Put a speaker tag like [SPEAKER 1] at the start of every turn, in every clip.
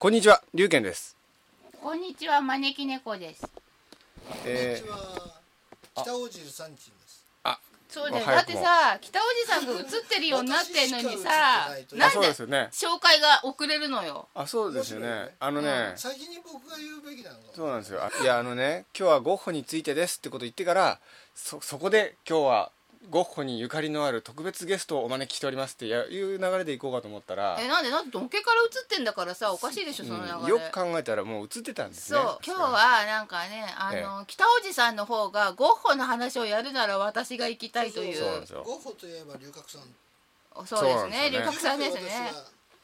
[SPEAKER 1] こんにちは、龍賢です。
[SPEAKER 2] こんにちは招き猫です
[SPEAKER 1] え
[SPEAKER 3] こんにちは北大路さんちです
[SPEAKER 2] そうだよだってさ北おじさんが映ってるようになってんのにさなんで
[SPEAKER 1] そうですよね。
[SPEAKER 2] 紹介が遅れるのよ
[SPEAKER 1] あ、そうですよね。あのね、
[SPEAKER 3] 先に僕が言うべきなのか
[SPEAKER 1] そうなんですよ。あいや、あのね、今日はゴッホについてですってこと言ってから、そ、そこで今日はゴッホにゆかりのある特別ゲストをお招きしておりますってやいう流れでいこうかと思ったら、
[SPEAKER 2] えなんでなんでどんけから映ってんだからさおかしいでしょその
[SPEAKER 1] うん。
[SPEAKER 2] 流れ、
[SPEAKER 1] よく考えたらもう映ってたんですね。
[SPEAKER 2] そう。今日はなんかねあの、北おじさんの方がゴッホの話をやるなら私が行きたいという。
[SPEAKER 1] そう。なんですよ。
[SPEAKER 3] ゴッホといえば龍角散。
[SPEAKER 2] そうですね。龍角散ですね。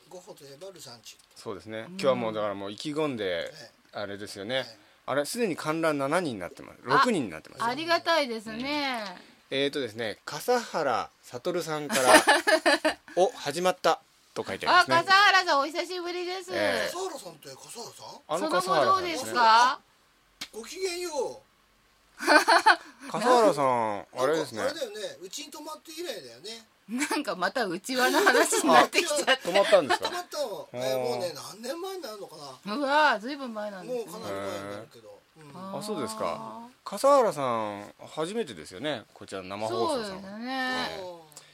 [SPEAKER 3] ゴッホといえばルサンチ
[SPEAKER 1] そうですね。今日はもうだからもう意気込んで、あれですよね。あれ、すでに観覧7人になってます。6人になってます。
[SPEAKER 2] ありがたいですね、
[SPEAKER 1] えーとですね、笠原悟さんから「お始まった」と書いてあ
[SPEAKER 2] あ
[SPEAKER 1] りますね。
[SPEAKER 2] 笠原さんお久しぶりです、
[SPEAKER 1] え
[SPEAKER 3] 笠原さんって笠原さん？
[SPEAKER 1] あ
[SPEAKER 2] その
[SPEAKER 1] 笠原
[SPEAKER 2] 後どうで
[SPEAKER 1] す
[SPEAKER 2] か？
[SPEAKER 3] ごきげんよ
[SPEAKER 1] 笠原さん
[SPEAKER 3] う
[SPEAKER 1] あれですね。
[SPEAKER 3] なんかあれだよねうちに泊まって以来だよね。
[SPEAKER 2] なんかまた内輪の話になってきちゃっ
[SPEAKER 1] 止まったんですか？
[SPEAKER 3] 泊まったの。えーもうね何年前になるのかな。
[SPEAKER 2] たうわずいぶん前なん
[SPEAKER 3] も
[SPEAKER 2] ですね。
[SPEAKER 3] うかなり前になるけど。うん
[SPEAKER 1] あそうですか。笠原さん初めてですよね。こちらの生放
[SPEAKER 2] そうです
[SPEAKER 1] 送さんは
[SPEAKER 2] ね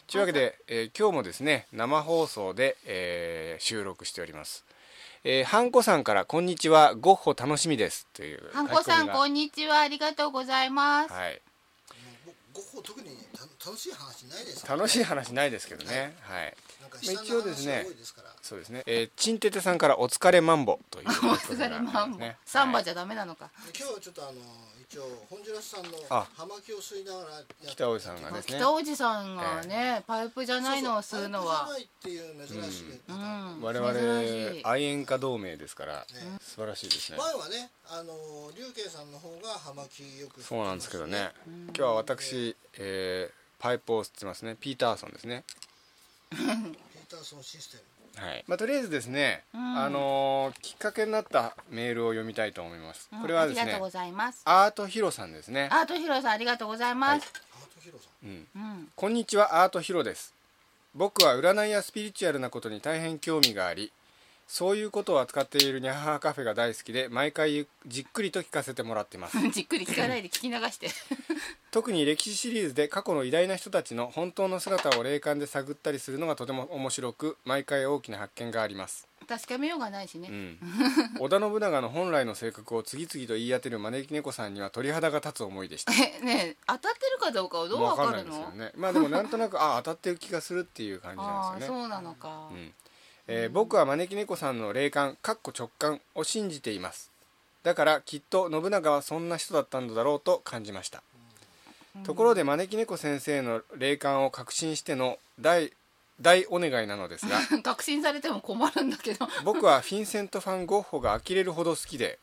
[SPEAKER 1] というわけで、えー今日もですね生放送で、えー収録しております。えー、ハンコさんから「こんにちはゴッホ楽しみです」という
[SPEAKER 2] ハンコさんこ
[SPEAKER 1] ん
[SPEAKER 2] んにちはありがとうございます、
[SPEAKER 1] はい。
[SPEAKER 3] もうゴッホ特にた楽しい話ないですよ
[SPEAKER 1] 楽しい話ないですけどね。はい一応ですねそうですね。えー、チンテテさんからお疲れマンボという
[SPEAKER 2] お疲れマンボ、
[SPEAKER 1] ね。
[SPEAKER 2] サンバ
[SPEAKER 1] はい
[SPEAKER 2] じゃダメなのか、
[SPEAKER 3] 今日はちょっとあの一応ホンジュラスさんの
[SPEAKER 1] あ。
[SPEAKER 3] 葉巻を吸いながら
[SPEAKER 1] 北尾さんがですね。
[SPEAKER 2] 北おじさんがね、パイプじゃないのを吸うのは。
[SPEAKER 3] そうそうパイプじゃないっていう珍しい、
[SPEAKER 2] うん。
[SPEAKER 1] 我
[SPEAKER 2] 珍しい。
[SPEAKER 1] 々愛煙家同盟ですから、
[SPEAKER 3] ね。
[SPEAKER 1] 素晴らしいですね。
[SPEAKER 3] 前はねあの龍慶さんの方が葉巻よく吸ってます
[SPEAKER 1] そうなんですけどね。今日は私、えーパイプを吸ってますね。ピーターソンですね。はい。まあとりあえずですね、
[SPEAKER 2] うん。
[SPEAKER 1] あのーきっかけになったメールを読みたいと思います。これはですね
[SPEAKER 2] ありがとうご、ざいます。
[SPEAKER 1] アートヒロさんですね。
[SPEAKER 2] アートヒロさんありがとうございます、
[SPEAKER 3] アートヒロさん。
[SPEAKER 1] うん。
[SPEAKER 2] うん。
[SPEAKER 1] こんにちはアートヒロです。僕は占いやスピリチュアルなことに大変興味がありそういうことを扱っているニャハハカフェが大好きで毎回じっくりと聞かせてもらってます。
[SPEAKER 2] じっくり聞かないで聞き流して。
[SPEAKER 1] 特に歴史シリーズで過去の偉大な人たちの本当の姿を霊感で探ったりするのがとても面白く毎回大きな発見があります、
[SPEAKER 2] 確かめようがないしね、
[SPEAKER 1] うん、織田信長の本来の性格を次々と言い当てる招き猫さんには鳥肌が立つ思いでした。
[SPEAKER 2] えねえ当たってるかどうかはどうわかるの？
[SPEAKER 1] もうわかんないですよね。まあでもなんとなくあ当たってる気がするっていう感じ
[SPEAKER 2] あ
[SPEAKER 1] なんですよね。
[SPEAKER 2] あそうなのか、
[SPEAKER 1] うんえー僕は招き猫さんの霊感かっこ直感を信じています。だからきっと信長はそんな人だったんだろうと感じました、ところで招き猫先生の霊感を確信しての大大お願いなのですが
[SPEAKER 2] 確信されても困るんだけど。
[SPEAKER 1] 僕はフィンセント・ファン・ゴッホが呆れるほど好きで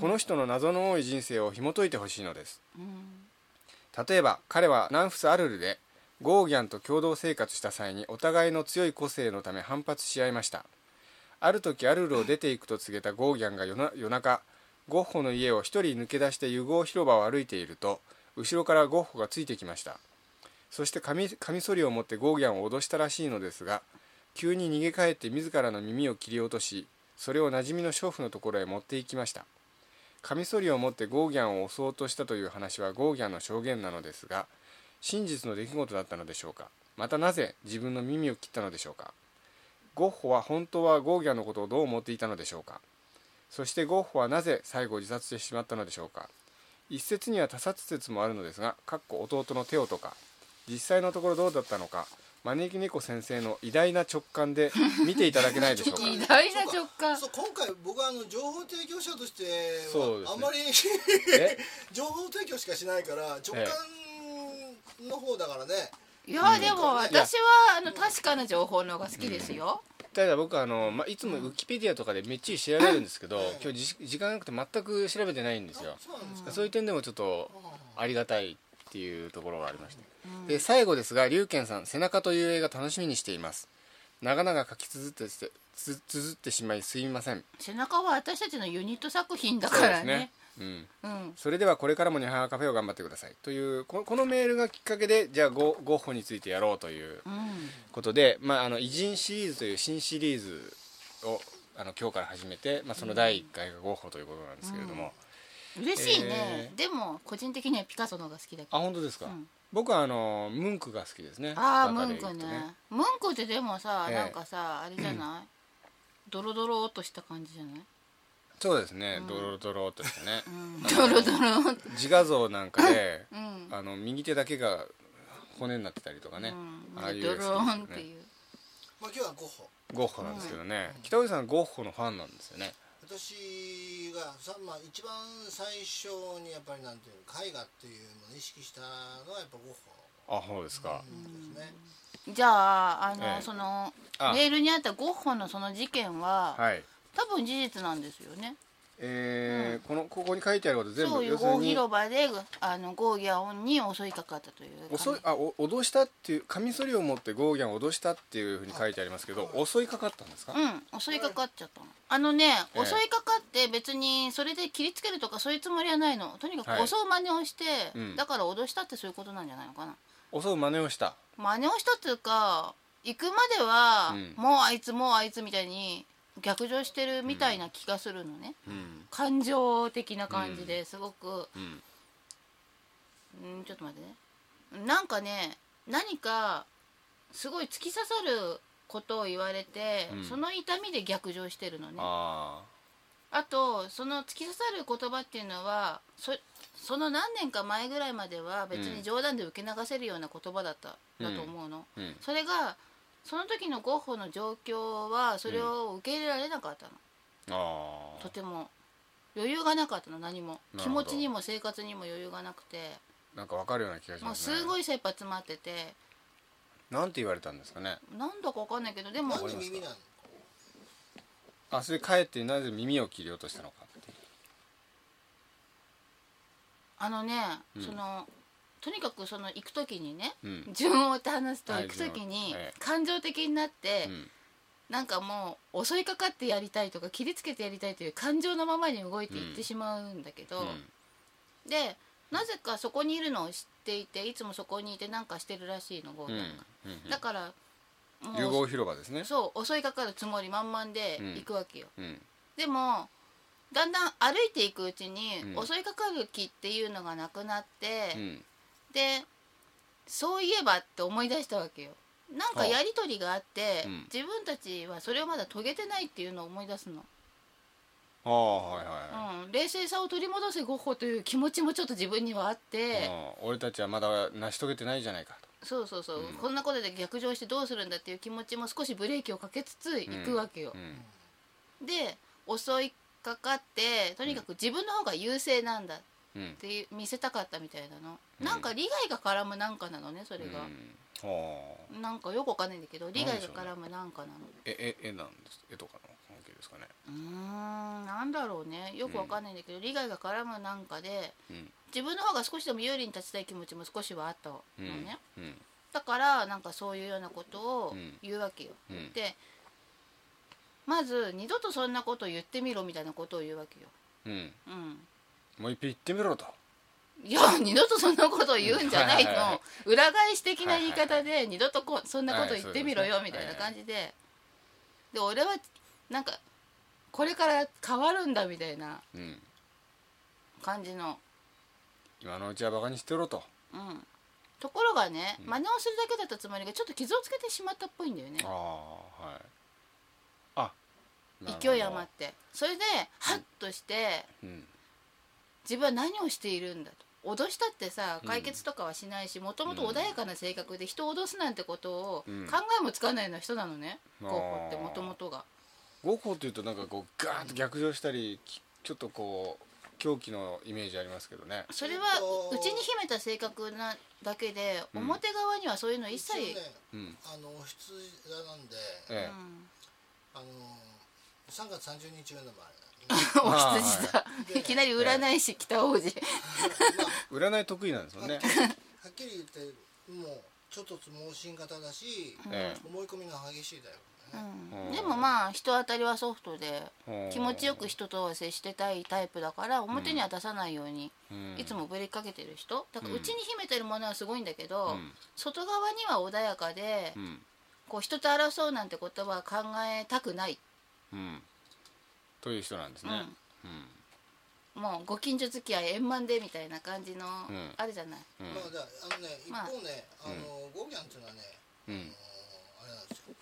[SPEAKER 1] この人の謎の多い人生を紐解いてほしいのです。
[SPEAKER 2] うん。
[SPEAKER 1] 例えば彼はナンフス・アルルでゴーギャンと共同生活した際にお互いの強い個性のため反発し合いました。ある時アルルを出ていくと告げたゴーギャンが夜中ゴッホの家を一人抜け出して湯合広場を歩いていると後ろからゴッホがついてきました。そしてカミソリを持ってゴーギャンを脅したらしいのですが急に逃げ帰って自らの耳を切り落としそれを馴染みの娼婦のところへ持っていきました。カミソリを持ってゴーギャンを襲おうとしたという話はゴーギャンの証言なのですが真実の出来事だったのでしょうか？またなぜ自分の耳を切ったのでしょうか？ゴッホは本当はゴーギャンのことをどう思っていたのでしょうか？そしてゴッホはなぜ最後自殺してしまったのでしょうか？一説には他殺説もあるのですがかっこ弟のテオとか実際のところどうだったのか招き猫先生の偉大な直感で見ていただけないでしょうか？
[SPEAKER 2] 偉大な直感。
[SPEAKER 3] そう今回僕はあの情報提供者として
[SPEAKER 1] そうですね。
[SPEAKER 3] はあまり
[SPEAKER 1] え？
[SPEAKER 3] 情報提供しかしないから直感の方だからね、
[SPEAKER 2] いやでも私はあの確かな情報の方が好きですよ、
[SPEAKER 1] ただ僕あの、まあ、いつもウィキペディアとかでめっちり調べるんですけど、
[SPEAKER 3] うん。
[SPEAKER 1] 今日じ時間なくて全く調べてないんですよ。
[SPEAKER 3] あ、そうなんですか、
[SPEAKER 1] そういう点でもちょっとありがたいっていうところがありまして、
[SPEAKER 2] うん。
[SPEAKER 1] で最後ですが龍賢さん「背中」という映画楽しみにしています。長々書き綴ってしてつ綴ってしまいすいません。
[SPEAKER 2] 背中は私たちのユニット作品だからね
[SPEAKER 1] うん、
[SPEAKER 2] うん
[SPEAKER 1] それではこれからもニャハハカフェを頑張ってください。というここのメールがきっかけでじゃあゴゴッホについてやろうという
[SPEAKER 2] うん。
[SPEAKER 1] ことで、まあ、あの偉人シリーズという新シリーズをあの今日から始めて、まあ、その第1回がゴッホということなんですけれども、
[SPEAKER 2] 嬉しいね、
[SPEAKER 1] えー
[SPEAKER 2] でも個人的にはピカソの方が好きだけ
[SPEAKER 1] あ
[SPEAKER 2] ど
[SPEAKER 1] 本当ですか、
[SPEAKER 2] うん。
[SPEAKER 1] 僕はあのムンクが好きですね。
[SPEAKER 2] ああムンクね。ムンクってでもさ、
[SPEAKER 1] ええ。
[SPEAKER 2] なんかさあれじゃない？ドロドロっとした感じじゃない？
[SPEAKER 1] そうですね、ドロドロっとしてね。
[SPEAKER 2] うん。ドロドロ
[SPEAKER 1] 自画像なんかで
[SPEAKER 2] うん。
[SPEAKER 1] あの右手だけが骨になってたりとかね、
[SPEAKER 2] うん。
[SPEAKER 1] ああいう
[SPEAKER 2] ドローンって
[SPEAKER 1] ね
[SPEAKER 2] いう。
[SPEAKER 3] まあ今日はゴッホ。
[SPEAKER 1] ゴッホなんですけどね、北尾さんはゴッホのファンなんですよね。
[SPEAKER 3] 私がさ、まあ、一番最初にやっぱりなんていうの絵画っていうのを意識したのはやっぱゴッ
[SPEAKER 1] あそうですか、
[SPEAKER 3] ホですね、
[SPEAKER 2] じゃああの、
[SPEAKER 1] ええ。
[SPEAKER 2] その
[SPEAKER 1] あ。
[SPEAKER 2] メールにあったゴッホのその事件は、
[SPEAKER 1] はい
[SPEAKER 2] 多分事実なんですよね。
[SPEAKER 1] えーこのここに書いてあること全
[SPEAKER 2] そういう大広場であのゴーギャオンに襲いかかったという
[SPEAKER 1] 襲いあお脅したっていうカミソリを持ってゴーギャンを脅したっていうふうに書いてありますけど襲いかかったんですか、
[SPEAKER 2] うん襲いかかっちゃったの。あのね、
[SPEAKER 1] ええ
[SPEAKER 2] 襲いかかって別にそれで切りつけるとかそういうつもりはないの。とにか
[SPEAKER 1] はい。
[SPEAKER 2] く襲う真似をして、
[SPEAKER 1] うん。
[SPEAKER 2] だから脅したってそういうことなんじゃないのかな。
[SPEAKER 1] 襲う真似をした？
[SPEAKER 2] 真似をしたっていうか行くまでは、
[SPEAKER 1] うん。
[SPEAKER 2] もうあいつもうあいつみたいに逆上してるみたいな気がするのね、
[SPEAKER 1] うん。
[SPEAKER 2] 感情的な感じですごく、
[SPEAKER 1] うん。
[SPEAKER 2] うん、ちょっと待ってね。なんかね何かすごい突き刺さることを言われて、
[SPEAKER 1] うん。
[SPEAKER 2] その痛みで逆上してるのね。
[SPEAKER 1] あ
[SPEAKER 2] あとその突き刺さる言葉っていうのはそその何年か前ぐらいまでは別に冗談で受け流せるような言葉だった、だと思うの、それがその時のゴッホの状況はそれを受け入れられなかったの、
[SPEAKER 1] ああ
[SPEAKER 2] とても余裕がなかったの何も。気持ちにも生活にも余裕がなくて。
[SPEAKER 1] なんかわかるような気がしますね。
[SPEAKER 2] すごい切羽詰まってて。
[SPEAKER 1] なんて言われたんですかね。
[SPEAKER 2] なんだかわかんないけどでも。
[SPEAKER 3] なんで耳なの
[SPEAKER 1] あそれ帰ってなぜ耳を切り落としたのか
[SPEAKER 2] あのね、
[SPEAKER 1] うん。
[SPEAKER 2] そのとにかくその行く時にね、
[SPEAKER 1] うん。
[SPEAKER 2] 順を追って話すと
[SPEAKER 1] はい
[SPEAKER 2] 行く時に感情的になって、
[SPEAKER 1] うん。
[SPEAKER 2] なんかもう襲いかかってやりたいとか切りつけてやりたいという感情のままに動いていってしまうんだけど、でなぜかそこにいるのを知っていていつもそこにいてなんかしてるらしいのゴー
[SPEAKER 1] うん。
[SPEAKER 2] ちゃんが、
[SPEAKER 1] うんうん。
[SPEAKER 2] だからも
[SPEAKER 1] 融合広場ですね。
[SPEAKER 2] そう襲いかかるつもり満々で
[SPEAKER 1] うん。
[SPEAKER 2] 行くわけよ、
[SPEAKER 1] うん。
[SPEAKER 2] でもだんだん歩いていくうちに、
[SPEAKER 1] うん。
[SPEAKER 2] 襲いかかる気っていうのがなくなって、
[SPEAKER 1] うん
[SPEAKER 2] でそういえばって思い出したわけよ。なんかやり取りがあって、
[SPEAKER 1] うん。
[SPEAKER 2] 自分たちはそれをまだ遂げてないっていうのを思い出すの、
[SPEAKER 1] ああはいはい
[SPEAKER 2] うん、冷静さを取り戻せゴッホという気持ちもちょっと自分にはあって、
[SPEAKER 1] うん俺たちはまだ成し遂げてないじゃないかと。
[SPEAKER 2] そうそうそう、
[SPEAKER 1] うん。
[SPEAKER 2] こんなことで逆上してどうするんだっていう気持ちも少しブレーキをかけつつ行くわけよ。
[SPEAKER 1] う、ん。
[SPEAKER 2] で襲いかかってとにかく自分の方が優勢なんだっ
[SPEAKER 1] うん。
[SPEAKER 2] て見せたかったみたいなの、
[SPEAKER 1] うん。
[SPEAKER 2] なんか利害が絡むなんかなのねそれが、
[SPEAKER 1] うん。はあ。
[SPEAKER 2] なんかよくわかんないんだけど利害が絡むなんかなの。
[SPEAKER 1] ええ絵なんです絵とかの関係ですかね？
[SPEAKER 2] うーんなんだろうね。よくわかんないんだけど、利害が絡むなんかで
[SPEAKER 1] うん。
[SPEAKER 2] 自分の方が少しでも有利に立ちたい気持ちも少しはあったの
[SPEAKER 1] うん。
[SPEAKER 2] ね、
[SPEAKER 1] うん。
[SPEAKER 2] だからなんかそういうようなことを
[SPEAKER 1] うん。
[SPEAKER 2] 言うわけよ、
[SPEAKER 1] うん。
[SPEAKER 2] でまず二度とそんなことを言ってみろみたいなことを言うわけよ。
[SPEAKER 1] うん。
[SPEAKER 2] うん
[SPEAKER 1] もう一遍言ってみろと。
[SPEAKER 2] いや二度とそんなことを言うんじゃないの裏返し的な言い方で二度とこそんなこと言ってみろよ
[SPEAKER 1] はい
[SPEAKER 2] みたいな感じで。で俺はなんかこれから変わるんだみたいな
[SPEAKER 1] うん。
[SPEAKER 2] 感じの。
[SPEAKER 1] 今のうちはバカにしてろと。
[SPEAKER 2] うん。ところがね
[SPEAKER 1] うん。
[SPEAKER 2] 真似をするだけだったつもりがちょっと傷をつけてしまったっぽいんだよね。
[SPEAKER 1] ああはい。あ
[SPEAKER 2] 勢い余って。それでハッとして
[SPEAKER 1] うん
[SPEAKER 2] 自分は何をしているんだと。脅したってさ
[SPEAKER 1] うん。
[SPEAKER 2] 解決とかはしないしもともと穏やかな性格で人を脅すなんてことを
[SPEAKER 1] うん。
[SPEAKER 2] 考えもつかないような人なのね。ゴッホってもともとが。
[SPEAKER 1] ゴッホっていうとなんかこうガーッと逆上したりきちょっとこう狂気のイメージありますけどね。
[SPEAKER 2] それは
[SPEAKER 3] えっと
[SPEAKER 2] 内に秘めた性格なだけで
[SPEAKER 1] うん。
[SPEAKER 2] 表側にはそういうの一切、
[SPEAKER 3] ね
[SPEAKER 1] うん。
[SPEAKER 3] あのお羊座なんで
[SPEAKER 1] え
[SPEAKER 3] あの3月30日生まれ
[SPEAKER 2] うん、お羊座
[SPEAKER 3] い
[SPEAKER 2] い。きなり占い師北王子。
[SPEAKER 1] え占い得意なんですよね。
[SPEAKER 3] はっきり言ってもうちょっとつ盲信型だし、
[SPEAKER 1] え
[SPEAKER 3] 思い込みが激しいだよね、
[SPEAKER 2] うん。でもまあ人当たりはソフトで
[SPEAKER 1] え
[SPEAKER 2] 気持ちよく人とは接してたいタイプだから表には出さないように
[SPEAKER 1] うん。
[SPEAKER 2] いつもぶりかけてる人。だから
[SPEAKER 1] うん。
[SPEAKER 2] 内に秘めてるものはすごいんだけど、
[SPEAKER 1] うん。
[SPEAKER 2] 外側には穏やかで、
[SPEAKER 1] うん。
[SPEAKER 2] こう人と争うなんてことは考えたくない。
[SPEAKER 1] うんという人なんですね。うん。
[SPEAKER 2] もうご近所付き合い円満でみたいな感じの、
[SPEAKER 1] ん。
[SPEAKER 2] あるじゃない、
[SPEAKER 1] うん。
[SPEAKER 3] まあだあのね一
[SPEAKER 2] まあ。
[SPEAKER 3] 方ね、あ、のゴーギャンっていうのはね、
[SPEAKER 1] うん。
[SPEAKER 3] あのあれなんですよ。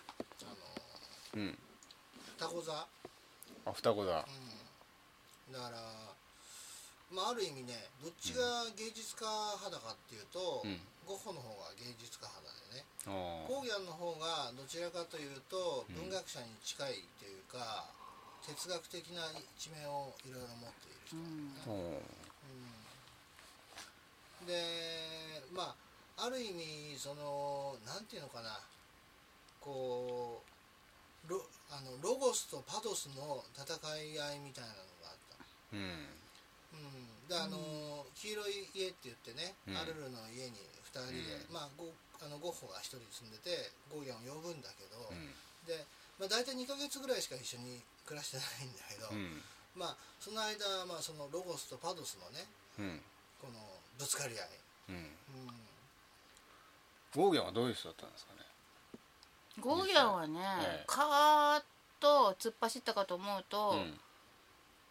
[SPEAKER 3] あの
[SPEAKER 1] うん
[SPEAKER 3] 双子座、
[SPEAKER 1] あ双子だ
[SPEAKER 3] うん、だからまあある意味ねどっちが芸術家肌かっていうと、
[SPEAKER 1] うん。
[SPEAKER 3] ゴッホの方が芸術家肌でね。
[SPEAKER 1] あ
[SPEAKER 3] ゴーギャンの方がどちらかというと
[SPEAKER 1] うん
[SPEAKER 3] 文学者に近いというか、哲学的な一面をいろいろ持っている人
[SPEAKER 2] うん。
[SPEAKER 1] あお
[SPEAKER 3] うん。でまあある意味そのなんていうのかな。こうロあのロゴスとパドスの戦い合いみたいなのがあった。
[SPEAKER 1] うん。
[SPEAKER 3] うん、であの、黄色い家って言ってね、
[SPEAKER 1] うん。
[SPEAKER 3] アルルの家に2人で、
[SPEAKER 1] うん。
[SPEAKER 3] まあゴあのゴッホが1人住んでてゴーギャンを呼ぶんだけど、
[SPEAKER 1] うん。
[SPEAKER 3] で、まあ、大体2ヶ月ぐらいしか一緒に暮らしてないんだけど、
[SPEAKER 1] うん。
[SPEAKER 3] まあその間、まあ、そのロゴスとパドスのね
[SPEAKER 1] うん。
[SPEAKER 3] このぶつかり合い、
[SPEAKER 1] うん。
[SPEAKER 3] うん、
[SPEAKER 1] ゴーギャンはどういう人だったんですかね？
[SPEAKER 2] ゴーギャンはね、
[SPEAKER 1] ええ。
[SPEAKER 2] カーッと突っ走ったかと思うと、
[SPEAKER 1] うん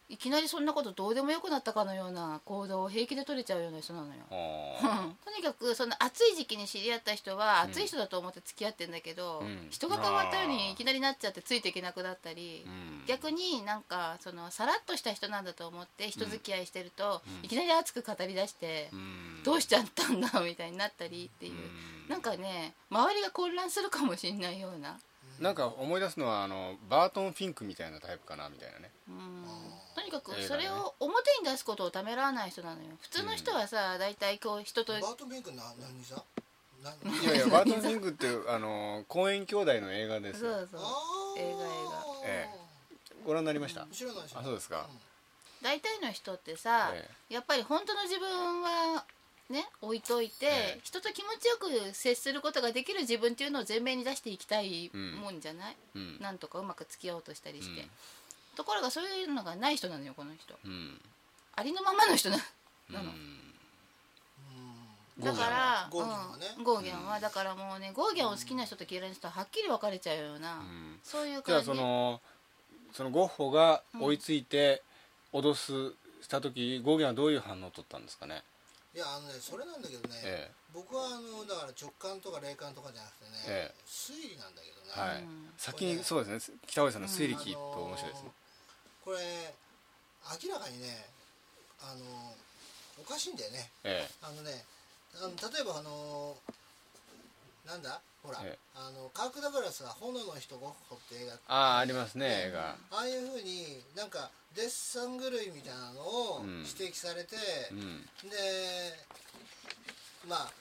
[SPEAKER 2] いきなりそんなことどうでもよくなったかのような行動を平気で取れちゃうような人なのよ。
[SPEAKER 1] あ
[SPEAKER 2] とにかくその暑い時期に知り合った人は暑い人だと思って付き合ってんだけど、
[SPEAKER 1] うん。
[SPEAKER 2] 人が変わったようにいきなりなっちゃってついていけなくなったり、
[SPEAKER 1] ー。うん。
[SPEAKER 2] 逆になんかそのさらっとした人なんだと思って人付き合いしてると、
[SPEAKER 1] うん。
[SPEAKER 2] いきなり熱く語り出して、
[SPEAKER 1] うん。
[SPEAKER 2] どうしちゃったんだみたいになったりっていう、
[SPEAKER 1] うん。
[SPEAKER 2] なんかね周りが混乱するかもしれないような、
[SPEAKER 1] なんか思い出すのはあのバートン・フィンクみたいなタイプかなみたいなね
[SPEAKER 2] とにかくそれを表に出すことをためらわない人なのよ。普通の人はさ大体こう人と
[SPEAKER 3] バートン・ベンクな何さない
[SPEAKER 1] やいや バートン・フィンクってあの公園兄弟の映画ですよ。
[SPEAKER 2] そうそう。
[SPEAKER 3] あー。
[SPEAKER 2] 映画映
[SPEAKER 1] えご覧になりました？
[SPEAKER 3] 知らない
[SPEAKER 1] あそうですか。
[SPEAKER 2] 大体の人ってさ、
[SPEAKER 1] え
[SPEAKER 2] やっぱり本当の自分はね置いといて、
[SPEAKER 1] ええ。
[SPEAKER 2] 人と気持ちよく接することができる自分っていうのを前面に出していきたい
[SPEAKER 1] うん
[SPEAKER 2] もんじゃない、
[SPEAKER 1] うん。
[SPEAKER 2] なんとかうまく付き合おうとしたりして、
[SPEAKER 1] うん
[SPEAKER 2] ところがそういうのがない人なのよこの人。
[SPEAKER 1] うん。
[SPEAKER 2] ありのままの人ななの、
[SPEAKER 1] うん。
[SPEAKER 3] うん。
[SPEAKER 2] だから
[SPEAKER 3] ゴーギャンはね。
[SPEAKER 2] うん。ゴーギャンは。だからもうねゴーギャンを好きな人と嫌いな人ははっきり分かれちゃうような、
[SPEAKER 1] うん。
[SPEAKER 2] そういう
[SPEAKER 1] じ。ゃあ
[SPEAKER 2] 感じ
[SPEAKER 1] そのそのゴッホが追いついて脅すした時ゴーギャンはどういう反応を取ったんですかね？
[SPEAKER 3] いやあのねそれなんだけどね、
[SPEAKER 1] え
[SPEAKER 3] 僕はあのだから直感とか霊感とかじゃなくてね、
[SPEAKER 1] ええ。
[SPEAKER 3] 推理なんだけどね、
[SPEAKER 1] はい。
[SPEAKER 2] うん。
[SPEAKER 1] 先にそうですね。北堀さんの推理聞くと面白いですね
[SPEAKER 3] これ明らかにねあのおかしいんだよね。
[SPEAKER 1] え
[SPEAKER 3] あのねあの例えばあのなんだ？ほら、
[SPEAKER 1] ええ。
[SPEAKER 3] あのカーク・ダグラスが「炎の人ゴッホ」って映画。
[SPEAKER 1] ああありますね。映画。
[SPEAKER 3] ああいうふうになんかデッサン狂いみたいなのを
[SPEAKER 1] うん。
[SPEAKER 3] 指摘されて、
[SPEAKER 1] うん。
[SPEAKER 3] でまあ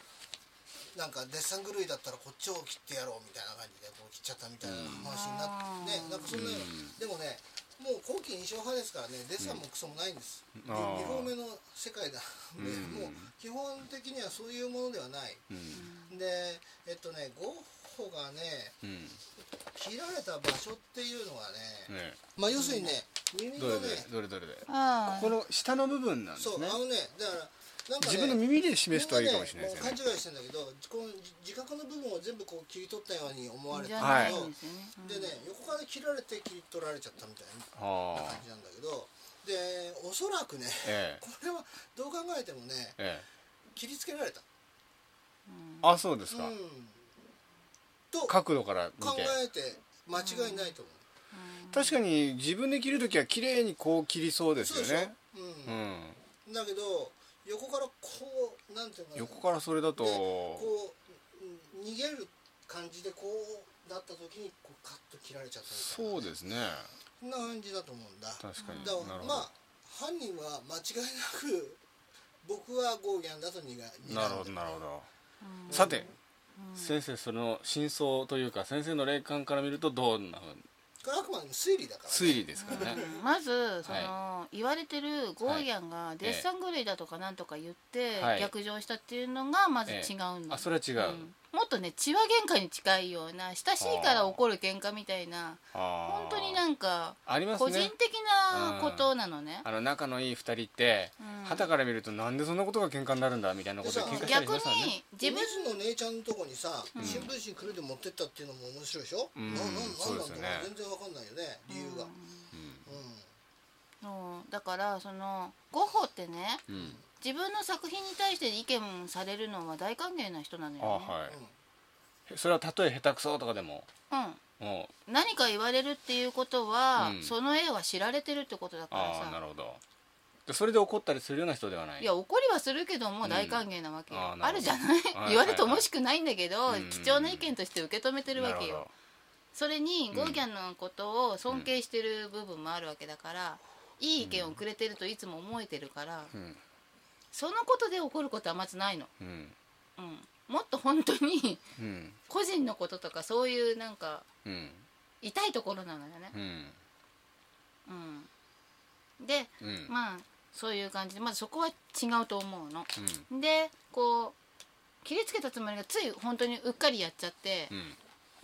[SPEAKER 3] なんかデッサン狂いだったらこっちを切ってやろうみたいな感じでこう切っちゃったみたいな話になって、ねなんかそんな、
[SPEAKER 1] うん。
[SPEAKER 3] でもねもう後期印象派ですからね。デッサンもクソもないんです、
[SPEAKER 1] うん。あー。
[SPEAKER 3] リフォーメの世界だ。んで、
[SPEAKER 1] うん。
[SPEAKER 3] もう基本的にはそういうものではない。
[SPEAKER 1] うん。
[SPEAKER 3] でえっとねゴッホがね
[SPEAKER 1] うん。
[SPEAKER 3] 切られた場所っていうのがね、
[SPEAKER 1] ね。
[SPEAKER 3] まあ要するにね耳のね
[SPEAKER 1] どれどれ？で
[SPEAKER 2] あ
[SPEAKER 1] この下の部分なんですね。
[SPEAKER 3] そうあのねだからなんかね
[SPEAKER 1] 自分の耳で示すといいかもしれないですよね。
[SPEAKER 3] ね勘違いしてんだけどこの自覚の部分を全部こう切り取ったように思われて
[SPEAKER 2] じゃ
[SPEAKER 3] る
[SPEAKER 2] ない
[SPEAKER 3] けど、
[SPEAKER 2] んでね、
[SPEAKER 3] 横から切られて切り取られちゃったみたいな。
[SPEAKER 1] はあ。
[SPEAKER 3] 感じなんだけどでおそらくね
[SPEAKER 1] ええ。
[SPEAKER 3] これはどう考えてもね
[SPEAKER 1] ええ。
[SPEAKER 3] 切りつけられた、
[SPEAKER 1] あそうですか。
[SPEAKER 3] うん、と考
[SPEAKER 1] 角度から見て。
[SPEAKER 3] えて間違いないと思う、
[SPEAKER 1] 確かに自分で切るときは綺麗にこう切りそうですよね。
[SPEAKER 3] そうでしょ、
[SPEAKER 1] う
[SPEAKER 3] うんん。だけど横からこうなんていうのかな。
[SPEAKER 1] 横からそれだと
[SPEAKER 3] でこううん逃げる感じでこうなった時にこうカッと切られちゃったみたいな。
[SPEAKER 1] そうですね。
[SPEAKER 3] そんな感じだと思うんだ。
[SPEAKER 1] 確かに。
[SPEAKER 3] だか
[SPEAKER 1] なるほど。
[SPEAKER 3] らまあ犯人は間違いなく僕はゴーギャンだと苦い
[SPEAKER 1] なるほどなるほど。さて先生その真相というか先生の霊感から見るとどんなふうに？
[SPEAKER 3] あくまでも推理だから、ね、
[SPEAKER 1] 推理ですからね。
[SPEAKER 2] うんまずその、言われてるゴーギャンがデッサン狂いだとかなんとか言って
[SPEAKER 1] はい。
[SPEAKER 2] 逆上したっていうのがまず違うんだ、
[SPEAKER 1] あそれは違う、
[SPEAKER 2] うんもっとね血は喧嘩に近いような親しいから起こる喧嘩みたいな
[SPEAKER 1] 本
[SPEAKER 2] 本当になんか
[SPEAKER 1] あります
[SPEAKER 2] 個人
[SPEAKER 1] ね
[SPEAKER 2] 的なことなのね、
[SPEAKER 1] あの仲のいい二人って
[SPEAKER 2] うん。
[SPEAKER 1] 旗から見るとなんでそんなことが喧嘩になるんだみたいなことで喧嘩したりし
[SPEAKER 2] 逆
[SPEAKER 1] ますからね。
[SPEAKER 2] に自分
[SPEAKER 3] 水野姉ちゃん。のとこにさ、新聞紙くるで持ってったっていうのも面白いでしょ、
[SPEAKER 1] うん。
[SPEAKER 3] ななんなんなんだろう
[SPEAKER 1] ですよね。
[SPEAKER 3] 全然わかんないよね。理由が、うん。
[SPEAKER 2] そう。だからそのゴッホってね
[SPEAKER 1] うん
[SPEAKER 2] 自分の作品に対して意見されるのは大歓迎な人なのよね、
[SPEAKER 1] あはい。それはたとえ下手くそとかでももう。
[SPEAKER 2] うん、何か言われるっていうことは、
[SPEAKER 1] うん。
[SPEAKER 2] その絵は知られてるってことだから
[SPEAKER 1] ああな
[SPEAKER 2] さ
[SPEAKER 1] るほど。でそれで怒ったりするような人ではない。
[SPEAKER 2] いや怒りはするけども大歓迎なわけよ、
[SPEAKER 1] あーなるほど。
[SPEAKER 2] あるじゃない？
[SPEAKER 1] はい
[SPEAKER 2] 言われてもしくないんだけど、
[SPEAKER 1] うん。
[SPEAKER 2] 貴重な意見として受け止めてるわけよ。それに
[SPEAKER 1] うん
[SPEAKER 2] ゴーギャンのことを尊敬してる部分もあるわけだから、いい意見をくれてるといつも思えてるから、
[SPEAKER 1] うん
[SPEAKER 2] そのことで怒ることはまずないの、
[SPEAKER 1] うん。
[SPEAKER 2] うん、もっと本当に
[SPEAKER 1] うん。
[SPEAKER 2] 個人のこととかそういうなんか
[SPEAKER 1] うん。
[SPEAKER 2] 痛いところなのよね、
[SPEAKER 1] うん。
[SPEAKER 2] うん、で
[SPEAKER 1] うん。
[SPEAKER 2] まあそういう感じでまずそこは違うと思うの。
[SPEAKER 1] うん。
[SPEAKER 2] でこう切りつけたつもりがつい本当にうっかりやっちゃって
[SPEAKER 1] うん。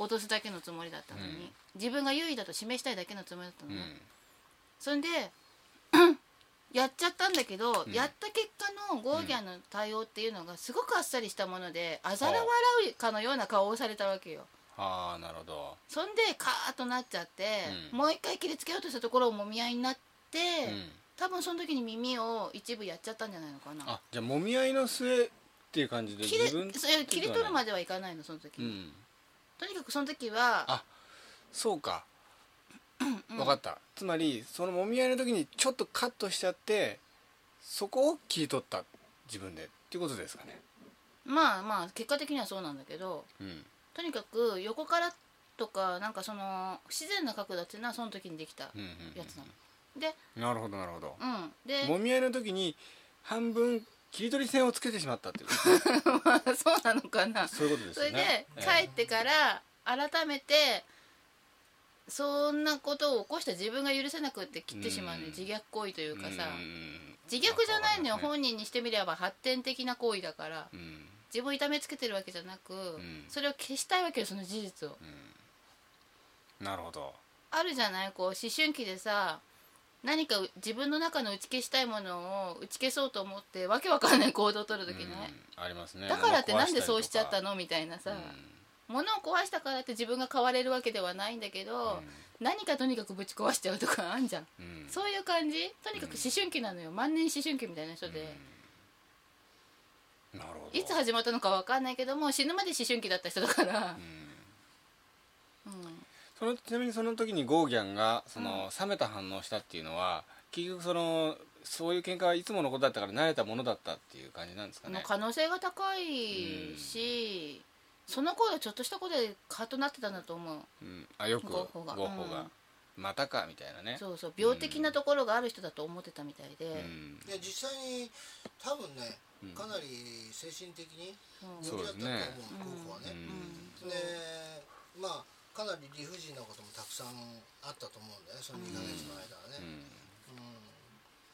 [SPEAKER 2] 脅すだけのつもりだったのに、
[SPEAKER 1] うん。
[SPEAKER 2] 自分が優位だと示したいだけのつもりだったのね、
[SPEAKER 1] うん。
[SPEAKER 2] それでやっちゃったんだけど、
[SPEAKER 1] うん。
[SPEAKER 2] やった結果のゴーギャンの対応っていうのがすごくあっさりしたものであざら笑うかのような顔をされたわけよ。
[SPEAKER 1] ああなるほど。
[SPEAKER 2] そんでカーッとなっちゃって、
[SPEAKER 1] うん。
[SPEAKER 2] もう一回切りつけようとしたところをもみ合いになって、
[SPEAKER 1] うん。
[SPEAKER 2] 多分その時に耳を一部やっちゃったんじゃないのかな。
[SPEAKER 1] あじゃあもみ合いの末っていう感じで
[SPEAKER 2] 切れ切り取るま
[SPEAKER 1] で
[SPEAKER 2] ではいかないのその時、
[SPEAKER 1] うん。
[SPEAKER 2] とにかくその時は
[SPEAKER 1] あそうか。
[SPEAKER 2] うん
[SPEAKER 1] 分かったつまりそのもみ合いの時にちょっとカットしちゃってそこを切り取った自分で。っていうことですかね。
[SPEAKER 2] まあまあ結果的にはそうなんだけど
[SPEAKER 1] うん。
[SPEAKER 2] とにかく横からとかなんかその不自然な角度っていうのはその時にできたやつなの。で
[SPEAKER 1] なるほどなるほど。
[SPEAKER 2] うん。で
[SPEAKER 1] もみ合いの時に半分切り取り線をつけてしまったっていう。ことですね
[SPEAKER 2] そうなのかな。
[SPEAKER 1] そういうことです
[SPEAKER 2] それで帰ってから改めてそんなことを起こした自分が許せなくって切ってしまうのよ
[SPEAKER 1] うん。
[SPEAKER 2] 自虐行為というかさ
[SPEAKER 1] うん。
[SPEAKER 2] 自虐じゃないのよ。
[SPEAKER 1] ね
[SPEAKER 2] 本人にしてみれば発展的な行為だから
[SPEAKER 1] うん。
[SPEAKER 2] 自分を痛めつけてるわけじゃなく
[SPEAKER 1] ん。
[SPEAKER 2] それを消したいわけよその事実を。
[SPEAKER 1] うん。なるほど。
[SPEAKER 2] あるじゃない？こう思春期でさ何か自分の中の打ち消したいものを打ち消そうと思ってわけわかんない行動を取る時ね、
[SPEAKER 1] うん。ありますね。
[SPEAKER 2] だからってなんでそうしちゃった
[SPEAKER 1] の？
[SPEAKER 2] のみたいなさ、物を壊したからって自分が変われるわけではないんだけど、何かとにかくぶち壊しちゃうとかあんじゃん、
[SPEAKER 1] うん。
[SPEAKER 2] そういう感じ？とにかく思春期なのよ。万年思春期みたいな人で、
[SPEAKER 1] うん。なるほど。
[SPEAKER 2] いつ始まったのかわかんないけども死ぬまで思春期だった人だから。
[SPEAKER 1] う、ん。
[SPEAKER 2] うん。
[SPEAKER 1] そのちなみにその時にゴーギャンがその、冷めた反応をしたっていうのは結局そのそういう喧嘩はいつものことだったから慣れたものだったっていう感じなんですかね。
[SPEAKER 2] の可能性が高いし、その頃ちょっとしたことでカッとなってたんだと思う。
[SPEAKER 1] うん、あよく
[SPEAKER 2] ゴッホが。
[SPEAKER 1] ゴッホが。またかみたいなね。
[SPEAKER 2] そうそう。病的なところがある人だと思ってたみたいで、
[SPEAKER 1] うん。
[SPEAKER 3] いや実際に多分ね
[SPEAKER 1] うん。
[SPEAKER 3] かなり精神的に
[SPEAKER 2] うん。
[SPEAKER 3] 病気だったと思う
[SPEAKER 1] そうですね。
[SPEAKER 3] ゴッホはね。
[SPEAKER 1] うん。
[SPEAKER 3] でまあかなり理不尽なこともたくさんあったと思うんだよねその2ヶ月の間はね、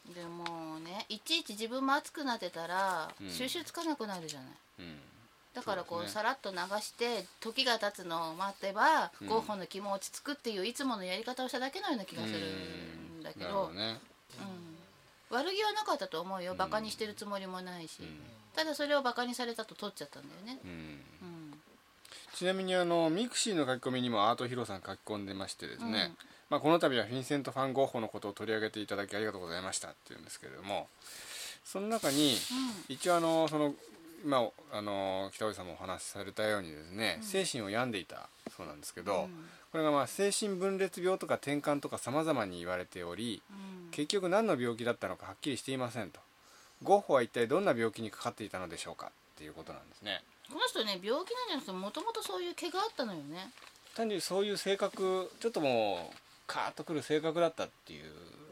[SPEAKER 3] うん。
[SPEAKER 2] でもねいちいち自分も熱くなってたら
[SPEAKER 1] うん。
[SPEAKER 2] 収集つかなくなるじゃない。
[SPEAKER 1] うん
[SPEAKER 2] だからこう
[SPEAKER 1] ね。
[SPEAKER 2] さらっと流して時が経つのを待てば、
[SPEAKER 1] うん。
[SPEAKER 2] ゴッホの気も落ち着くっていういつものやり方をしただけのような気がするんだけど。
[SPEAKER 1] ね。
[SPEAKER 2] うん、悪気はなかったと思うよ。バカにしてるつもりもないし、
[SPEAKER 1] うん。
[SPEAKER 2] ただそれをバカにされたと取っちゃったんだよね。
[SPEAKER 1] ちなみにあのミクシーの書き込みにもアートヒロさん書き込んでましてですね、
[SPEAKER 2] うん。
[SPEAKER 1] まあ、この度はフィンセント・ファン・ゴッホのことを取り上げていただきありがとうございましたっていうんですけれども。その中に一応あのその今あの北尾さんもお話しされたようにですね、精神を病んでいたそうなんですけど、
[SPEAKER 2] うん。
[SPEAKER 1] これがまあ精神分裂病とかてんかんとか様々に言われており
[SPEAKER 2] うん。
[SPEAKER 1] 結局何の病気だったのかはっきりしていませんと。ゴッホは一体どんな病気にかかっていたのでしょうかっていうことなんですね。
[SPEAKER 2] この人ね病気なんじゃなくてもともとそういう毛があったのよね。
[SPEAKER 1] 単純にそういう性格ちょっともうカーッとくる性格だったっていう、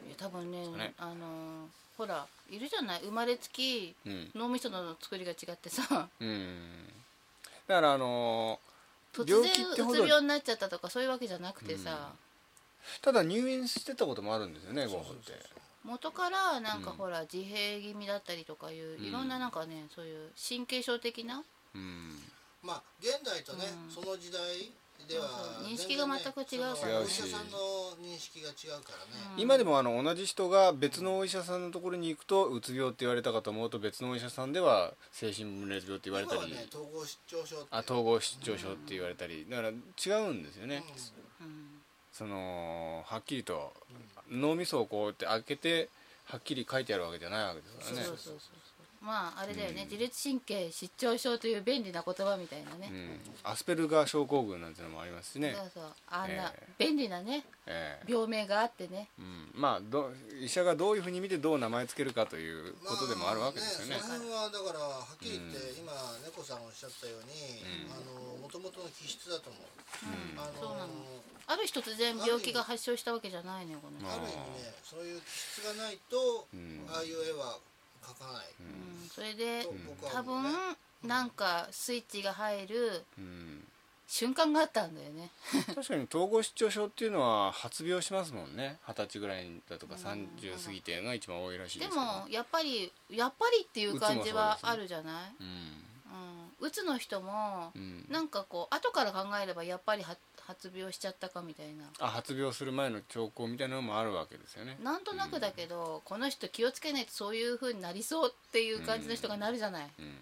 [SPEAKER 2] いや多分ね
[SPEAKER 1] ね。
[SPEAKER 2] あのほらいるじゃない？生まれつき
[SPEAKER 1] うん。
[SPEAKER 2] 脳みその作りが違ってさ。
[SPEAKER 1] うん、だからあの
[SPEAKER 2] 突然
[SPEAKER 1] 病気ってほど
[SPEAKER 2] うつ病になっちゃったとかそういうわけじゃなくてさ、
[SPEAKER 1] ただ入院してたこともあるんですよねゴッホって。
[SPEAKER 2] 元からなんか
[SPEAKER 1] うん。
[SPEAKER 2] ほら自閉気味だったりとかいう、
[SPEAKER 1] うん。
[SPEAKER 2] いろんななんかねそういう神経症的な
[SPEAKER 1] うん。
[SPEAKER 3] まあ現代とね、
[SPEAKER 2] うん。
[SPEAKER 3] その時代では
[SPEAKER 2] 認識が全く違う
[SPEAKER 3] から
[SPEAKER 1] 違うし
[SPEAKER 3] お医者さんの認識が違うからね、
[SPEAKER 2] うん。
[SPEAKER 1] 今でもあの同じ人が別のお医者さんのところに行くとうつ病って言われたかと思うと別のお医者さんでは精神分裂病って言われたり、
[SPEAKER 3] 今はね統合失調症って
[SPEAKER 1] あ統合失調症って言われたり。だから違うんですよね、
[SPEAKER 2] うん。
[SPEAKER 1] そのはっきりと脳みそをこうやって開けてはっきり書いてあるわけじゃないわけですからね。
[SPEAKER 2] そうそうそうそうまああれだよね、自律神経失調症という便利な言葉みたいなね、
[SPEAKER 1] うん、アスペルガー症候群なんてのもありますしね。
[SPEAKER 2] そうそう。あんな、
[SPEAKER 1] え
[SPEAKER 2] 便利なね
[SPEAKER 1] ええ。
[SPEAKER 2] 病名があってね。
[SPEAKER 1] うん、まあど医者がどういうふうに見てどう名前つけるかということでもあるわけですよね,、
[SPEAKER 3] まあねその辺はだからはっきり言って、今猫さんおっしゃったように
[SPEAKER 1] うん。
[SPEAKER 3] あの元々の気質だと思う、
[SPEAKER 1] うん。
[SPEAKER 3] あの
[SPEAKER 2] そうなの。ある日突然病気が発症したわけじゃないのよこの人、
[SPEAKER 3] ある意味ねそういう気質がないと、
[SPEAKER 1] うん。
[SPEAKER 3] ああいう絵は描かない、
[SPEAKER 2] うん。それで多分なんかスイッチが入る
[SPEAKER 1] うん。
[SPEAKER 2] 瞬間があったんだよね。
[SPEAKER 1] 確かに統合失調症っていうのは発病しますもんね。二十歳ぐらいだとか30過ぎてが一番多いらしいで
[SPEAKER 2] です
[SPEAKER 1] けど。
[SPEAKER 2] もやっぱりやっぱりっていう感じはあるじゃない？
[SPEAKER 1] うん。
[SPEAKER 2] うん。うつの人も
[SPEAKER 1] うん。
[SPEAKER 2] なんかこう後から考えればやっぱりは発病しちゃったかみたいな。
[SPEAKER 1] あ発病する前の兆候みたいなのもあるわけですよね。
[SPEAKER 2] なんとなくだけど、この人気をつけないとそういう風になりそうっていう感じの人がなるじゃない、
[SPEAKER 1] うん。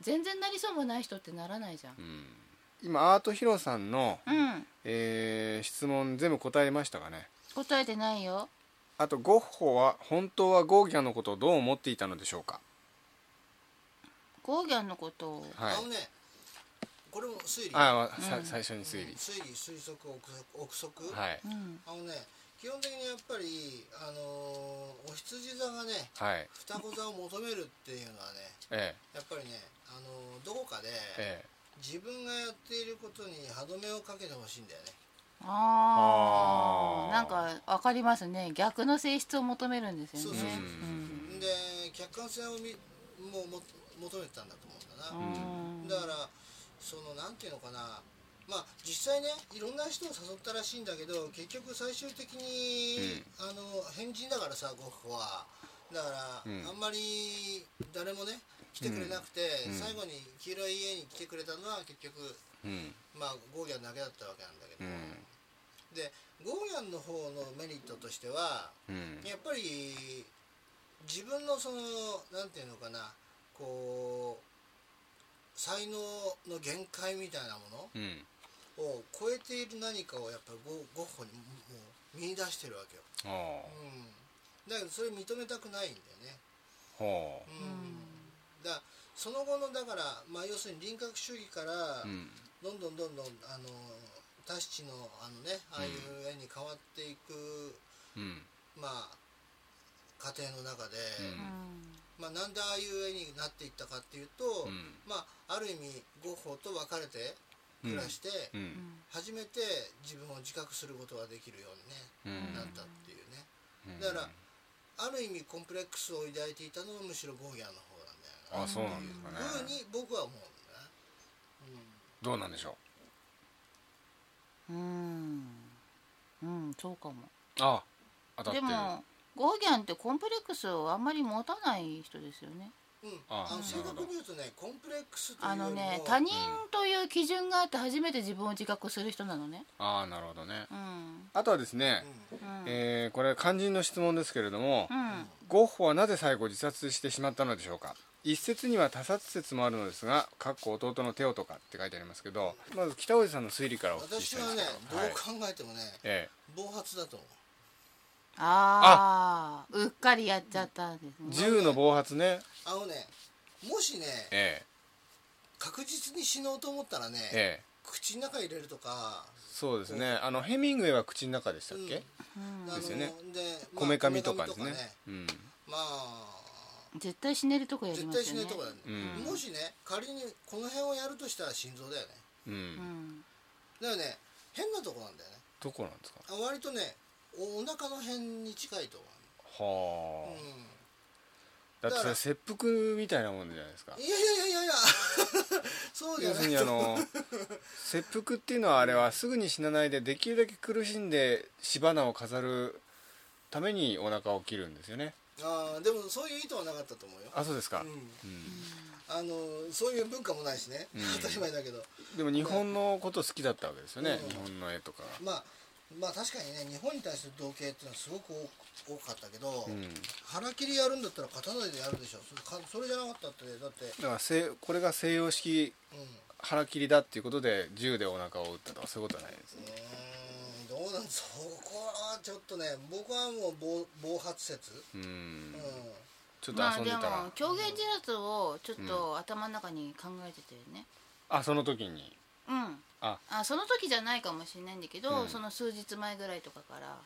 [SPEAKER 2] 全然なりそうもない人ってならないじゃん。
[SPEAKER 1] うん。今アートヒロさんの、
[SPEAKER 2] うん。
[SPEAKER 1] えー質問全部答えましたかね？
[SPEAKER 2] 答えてないよ。
[SPEAKER 1] あとゴッホは本当はゴーギャンのことをどう思っていたのでしょうか？
[SPEAKER 2] ゴーギャンのことを？
[SPEAKER 1] はい。
[SPEAKER 3] あのねこれも推理？
[SPEAKER 1] あ、最初に推理、
[SPEAKER 3] 推理推測憶測？憶測、
[SPEAKER 1] はい。
[SPEAKER 2] うん。
[SPEAKER 3] あのね基本的にやっぱりあのーお羊座がね
[SPEAKER 1] はい。
[SPEAKER 3] 双子座を求めるっていうのはね
[SPEAKER 1] え
[SPEAKER 3] やっぱりねあのーどこかで
[SPEAKER 1] ええ。
[SPEAKER 3] 自分がやっていることに歯止めをかけてほしいんだよね。
[SPEAKER 2] あ
[SPEAKER 1] あ
[SPEAKER 2] なんかわかりますね。逆の性質を求めるんですよね。
[SPEAKER 3] そうそうそう。
[SPEAKER 2] うん。
[SPEAKER 3] で客観性をみもうも求めてたんだと思うんだな、
[SPEAKER 2] うん。
[SPEAKER 3] だからそのなんていうのかな。まあ実際ねいろんな人を誘ったらしいんだけど結局最終的に、あの変人だからさゴッホは。だから、
[SPEAKER 1] うん。
[SPEAKER 3] あんまり誰もね来てくれなくて、
[SPEAKER 1] うん。
[SPEAKER 3] 最後に黄色い家に来てくれたのは結局
[SPEAKER 1] うん。
[SPEAKER 3] まあゴーギャンだけだったわけなんだけど、
[SPEAKER 1] うん。
[SPEAKER 3] でゴーギャンの方のメリットとしては
[SPEAKER 1] うん。
[SPEAKER 3] やっぱり自分のそのなんていうのかなこう才能の限界みたいなも
[SPEAKER 1] うん。
[SPEAKER 3] のを超えている何かをやっぱりゴゴッホにもう見出してるわけよ、
[SPEAKER 1] あ
[SPEAKER 3] うん、だけどそれ認めたくないんだよね、
[SPEAKER 1] あ。ほ
[SPEAKER 3] うん。だからその後のだから、まあ、要するに輪郭主義から
[SPEAKER 1] ううん。
[SPEAKER 3] どんどんどんどんあのタシチのあのねああいう絵に変わっていく、
[SPEAKER 1] うん。
[SPEAKER 3] まあ過程の中で、
[SPEAKER 1] うん。
[SPEAKER 3] まあ、なんでああいう絵になっていったかっていうと、
[SPEAKER 1] うん。
[SPEAKER 3] まあ、ある意味ゴッホと別れて暮らして、
[SPEAKER 1] うん。
[SPEAKER 3] 初めて自分を自覚することができるように、ね
[SPEAKER 1] うん。
[SPEAKER 3] なったっていうね。
[SPEAKER 1] うん。
[SPEAKER 3] だからある意味コンプレックスを抱いていたのはむしろゴーギャンの方なんだよ
[SPEAKER 1] あそうなんですか
[SPEAKER 3] なふう
[SPEAKER 1] ね
[SPEAKER 3] に僕は思うんだね、
[SPEAKER 1] どうなんでしょ
[SPEAKER 2] う？ん。うんそうかも。
[SPEAKER 1] うあ当たってる。
[SPEAKER 2] でもゴーギャンってコンプレックスをあんまり持たない人ですよね。
[SPEAKER 3] うん。うん、
[SPEAKER 1] あ
[SPEAKER 3] あの正確に言うとねコンプレックスという
[SPEAKER 2] あのね他人という基準があって初めて自分を自覚する人なのね。
[SPEAKER 1] ああなるほどね。
[SPEAKER 2] うん。
[SPEAKER 1] あとはですね、
[SPEAKER 3] うん。
[SPEAKER 2] うん
[SPEAKER 1] えーこれ肝心の質問ですけれども、
[SPEAKER 2] うん。
[SPEAKER 1] ゴッホはなぜ最後自殺してしまったのでしょうか？一説には他殺説もあるのですが「かっこ弟のテオとか」って書いてありますけどまず北大路さんの推理からお聞きし
[SPEAKER 3] 私はね
[SPEAKER 1] たいんですけ
[SPEAKER 3] ど。う
[SPEAKER 1] ど、はい
[SPEAKER 3] 考えてもね、
[SPEAKER 1] え。
[SPEAKER 3] 暴発だと思う
[SPEAKER 2] ああうっかりやっちゃったんです
[SPEAKER 1] え
[SPEAKER 2] ね。
[SPEAKER 1] 銃の暴発ね。
[SPEAKER 3] あのねもしね
[SPEAKER 1] え
[SPEAKER 3] 確実に死のうと思ったらね、
[SPEAKER 1] ええ。え
[SPEAKER 3] 口の中入れるとか。
[SPEAKER 1] そうですね。あのヘミングウェイは口の中でしたっけ、
[SPEAKER 2] うん。
[SPEAKER 1] ですよね。こめかみとかですね。
[SPEAKER 3] こめかみ
[SPEAKER 1] うん。
[SPEAKER 3] まあ。
[SPEAKER 2] 絶対死ねるとこやり
[SPEAKER 3] 絶対
[SPEAKER 2] ますよね。
[SPEAKER 3] 死ねるとこだよね、
[SPEAKER 1] うん。
[SPEAKER 3] もしね仮にこの辺をやるとしたら心臓だよね。
[SPEAKER 1] うん、
[SPEAKER 2] うん。
[SPEAKER 3] だからね。変なとこなんだよね。
[SPEAKER 1] どこなんですか？
[SPEAKER 3] あ割とねおお腹の辺に近いとこ
[SPEAKER 1] はあ、
[SPEAKER 3] うん。
[SPEAKER 1] だってそれ
[SPEAKER 3] だ
[SPEAKER 1] 切腹みたいなもんじゃないですか。
[SPEAKER 3] いやいやいやいやいや。そうじゃ
[SPEAKER 1] 要する
[SPEAKER 3] ない
[SPEAKER 1] にあの 切腹っていうのはあれはすぐに死なないでできるだけ苦しんで火花を飾るためにお腹を切るんですよね。
[SPEAKER 3] あーでもそういう意図はなかったと思うよ。
[SPEAKER 1] あそうですか、
[SPEAKER 3] うん。
[SPEAKER 1] うん。
[SPEAKER 3] あのそういう文化もないしね、
[SPEAKER 1] うん。
[SPEAKER 3] 当たり前だけど。
[SPEAKER 1] でも日本のこと好きだったわけですよね、
[SPEAKER 3] うん。
[SPEAKER 1] 日本の絵とか
[SPEAKER 3] まあまあ確かにね日本に対する同型っていうのはすごく多多かったけど、
[SPEAKER 1] うん。
[SPEAKER 3] 腹切りやるんだったら刀でやるでしょそれかそれじゃなかったってだって、
[SPEAKER 1] だから西これが西洋式
[SPEAKER 3] うん、う
[SPEAKER 1] 腹切りだっていうことで銃でお腹を撃ったとかそういうことはないですね。
[SPEAKER 3] ーんどうなんそこはちょっとね僕はもう暴暴発説。
[SPEAKER 1] うん。
[SPEAKER 3] うん。
[SPEAKER 1] ちょっと
[SPEAKER 2] まあで
[SPEAKER 1] 遊んでたら、
[SPEAKER 2] も狂言自殺をちょっと頭の中に考えてたよね。
[SPEAKER 1] あその時に。
[SPEAKER 2] うん
[SPEAKER 1] あ。
[SPEAKER 2] その時じゃないかもしれないんだけど、
[SPEAKER 1] うん。
[SPEAKER 2] その数日前ぐらいとかから、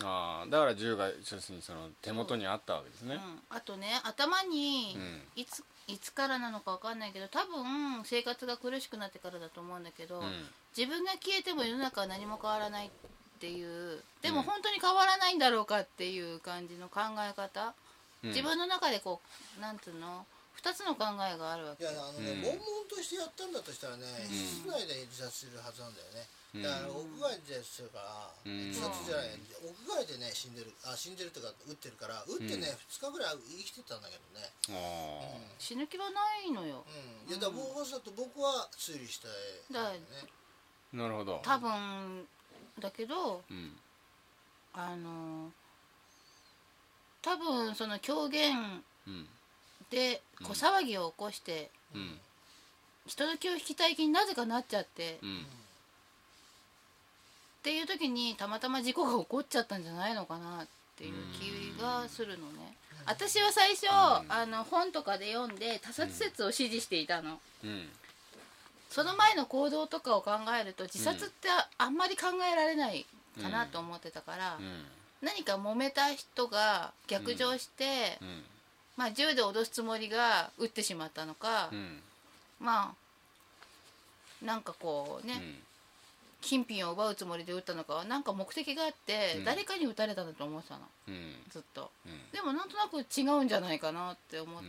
[SPEAKER 1] あーだから銃が要するにその手元にあったわけですね。
[SPEAKER 2] うん、あとね頭に
[SPEAKER 1] うん。
[SPEAKER 2] いついつからなのかわかんないけど多分生活が苦しくなってからだと思うんだけど、
[SPEAKER 1] うん。
[SPEAKER 2] 自分が消えても世の中は何も変わらないっていうで
[SPEAKER 1] うん。
[SPEAKER 2] も本当に変わらないんだろうかっていう感じの考え方、
[SPEAKER 1] うん。
[SPEAKER 2] 自分の中でこうなんつうの？2つの考えがあるわけ。
[SPEAKER 3] いやあのね、
[SPEAKER 1] うん。
[SPEAKER 3] 悶々としてやったんだとしたらね、室内で自殺するはずなんだよね。だから屋外で自殺するから、
[SPEAKER 1] うん。
[SPEAKER 3] 自殺じゃない。屋外でね死んでる。あ死んでる。とか撃ってるから撃ってね、
[SPEAKER 1] うん。
[SPEAKER 3] 2日ぐらい生きてたんだけどね。
[SPEAKER 1] あー。
[SPEAKER 2] 死ぬ気はないのよ。
[SPEAKER 3] うん、いやだから暴発だと僕は推理したいんだよね。
[SPEAKER 1] なるほど。
[SPEAKER 2] 多分だけど
[SPEAKER 1] うん。
[SPEAKER 2] あの多分その狂言
[SPEAKER 1] うん
[SPEAKER 2] で小騒ぎを起こして、
[SPEAKER 1] うん。
[SPEAKER 2] 人の気を引きたい気になぜかなっちゃって、っ
[SPEAKER 1] うん。
[SPEAKER 2] ていう時にたまたま事故が起こっちゃったんじゃないのかなっていう気がするのね。私は最初、
[SPEAKER 1] うん。
[SPEAKER 2] あの本とかで読んで他殺説を支持していたの、
[SPEAKER 1] うん。
[SPEAKER 2] その前の行動とかを考えると自殺ってあん。まり考えられないかなと思ってたから、
[SPEAKER 1] うん。
[SPEAKER 2] 何か揉めた人が逆上して、
[SPEAKER 1] うん
[SPEAKER 2] まあ、銃で脅すつもりが撃ってしまったのか、
[SPEAKER 1] うん。
[SPEAKER 2] まあなんかこうね、
[SPEAKER 1] うん。
[SPEAKER 2] 金品を奪うつもりで撃ったのかはなんか目的があって、
[SPEAKER 1] うん。
[SPEAKER 2] 誰かに撃たれたんだと思ってたの。
[SPEAKER 1] うん。
[SPEAKER 2] ずっと。
[SPEAKER 1] うん。
[SPEAKER 2] でもなんとなく違うんじゃないかなって思って、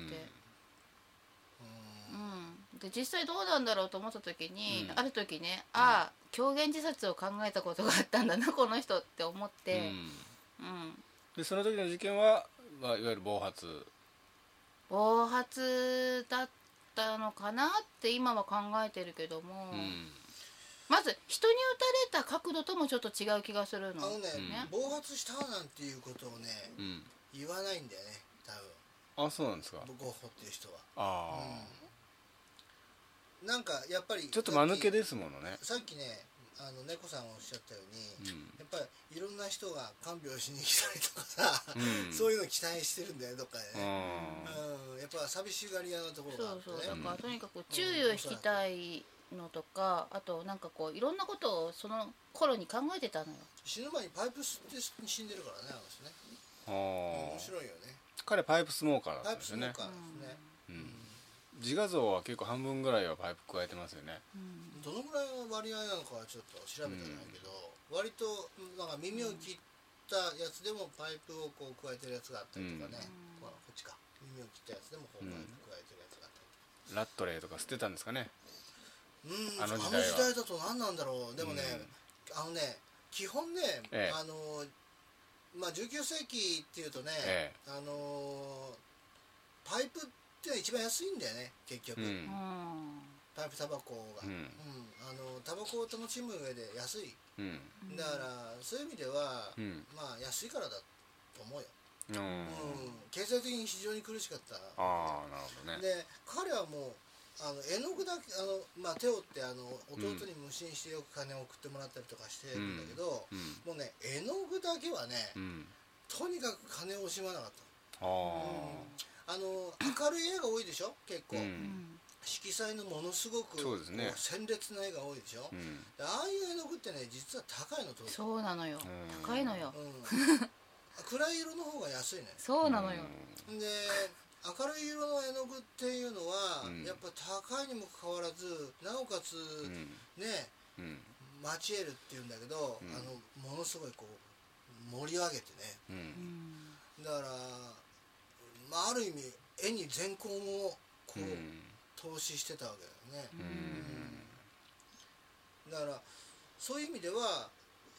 [SPEAKER 2] うん。で実際どうなんだろうと思った時に、
[SPEAKER 1] うん。
[SPEAKER 2] ある時ね、ああ狂言自殺を考えたことがあったんだな この人って思って、
[SPEAKER 1] うん。
[SPEAKER 2] うん。
[SPEAKER 1] でその時の事件は、まあ、いわゆる暴発
[SPEAKER 2] 暴発だったのかなって今は考えてるけども、
[SPEAKER 1] うん。
[SPEAKER 2] まず人に撃たれた角度ともちょっと違う気がするの。
[SPEAKER 3] あのね、
[SPEAKER 1] うん。
[SPEAKER 3] 暴発したなんていうことをね
[SPEAKER 1] うん。
[SPEAKER 3] 言わないんだよね多
[SPEAKER 1] あそうなんですか。
[SPEAKER 3] 分ゴッホっていう人は、
[SPEAKER 1] あ
[SPEAKER 3] うん、なんかやっぱり
[SPEAKER 1] あちょっと間抜け
[SPEAKER 3] で
[SPEAKER 1] ですものね。
[SPEAKER 3] さっきねあの猫さんがおっしゃったように、
[SPEAKER 1] うん。
[SPEAKER 3] やっぱりいろんな人が看病しに来たりとかさ、
[SPEAKER 1] うん。
[SPEAKER 3] そういうの期待してるんだよどっかでね、
[SPEAKER 1] あ
[SPEAKER 3] うん、やっぱ寂しがり屋なところがあってね。
[SPEAKER 2] そうそう。だからとにかく注意を引きたいのとかあとなんかこういろんなことをその頃に考えてたのよ。
[SPEAKER 3] 死ぬ前にパイプ吸って死んでるからねあの人ね、
[SPEAKER 1] あ
[SPEAKER 3] 面
[SPEAKER 1] ー
[SPEAKER 3] 白いよね。
[SPEAKER 1] 彼パイプスモーカーだった
[SPEAKER 3] パイプ
[SPEAKER 1] んですよね。
[SPEAKER 3] スモーカーですね、
[SPEAKER 1] うん自画像は結構半分ぐらいはパイプ加えてますよね。
[SPEAKER 2] うん。
[SPEAKER 3] どのぐらいの割合なのかはちょっと調べてないけど、割となんか耳を切ったやつでもパイプをこう加えてるやつがあったりとかね、
[SPEAKER 2] うん。
[SPEAKER 3] ここっちか。耳を切ったやつでもこうパイプ加えてるやつがあったり
[SPEAKER 1] ラットレーとか捨てたんですかね。
[SPEAKER 3] うん。
[SPEAKER 1] あの
[SPEAKER 3] あの
[SPEAKER 1] 時代は
[SPEAKER 3] 時代だと何なんだろう。でもね、あのね基本ね、
[SPEAKER 1] ええ。
[SPEAKER 3] あのまあ19世紀っていうとね、
[SPEAKER 1] え
[SPEAKER 3] あのパイプってのは一番安いんだよね結局、
[SPEAKER 1] うん。
[SPEAKER 2] うん。
[SPEAKER 3] パイプタバコが、
[SPEAKER 1] うん。
[SPEAKER 3] あのタバコを楽しむ上で安い。
[SPEAKER 1] うん。
[SPEAKER 3] だからそういう意味では、
[SPEAKER 1] うん。
[SPEAKER 3] まあ安いからだと思うよ、
[SPEAKER 1] うん。
[SPEAKER 3] うん。経済的に非常に苦しかった。
[SPEAKER 1] ああなるほどね。
[SPEAKER 3] で彼はもうあの絵の具だけあの、まあ、手をってあの弟に無心してよく金を送ってもらったりとかしてるんだけど、
[SPEAKER 1] うん。
[SPEAKER 3] もうね絵の具だけはね、
[SPEAKER 1] うん。
[SPEAKER 3] とにかく金を惜しまなかった
[SPEAKER 1] あ
[SPEAKER 3] あの明るい絵が多いでしょ？結構、
[SPEAKER 1] あう
[SPEAKER 2] うん。ん
[SPEAKER 3] 色彩のものすごく
[SPEAKER 1] そうですね。
[SPEAKER 3] 鮮烈な絵が多いでしょ、
[SPEAKER 1] うん。
[SPEAKER 3] でああいう絵の具ってね実は高いのと
[SPEAKER 2] そうなのよ。
[SPEAKER 1] うん。
[SPEAKER 2] 高いのよ。
[SPEAKER 3] うん、暗い色の方が安いね
[SPEAKER 2] そうなのよ。
[SPEAKER 3] で明るい色の絵の具っていうのは、
[SPEAKER 1] うん。
[SPEAKER 3] やっぱ高いにもかかわらずなおかつ、
[SPEAKER 1] うん。
[SPEAKER 3] ね
[SPEAKER 1] うん。
[SPEAKER 3] マチエルっていうんだけど、
[SPEAKER 1] うん。
[SPEAKER 3] あのものすごいこう盛り上げてね。だから、まあ、ある意味絵に全根をこう、
[SPEAKER 1] うん。
[SPEAKER 3] 投資してたわけだよね、
[SPEAKER 1] うん。
[SPEAKER 3] だからそういう意味では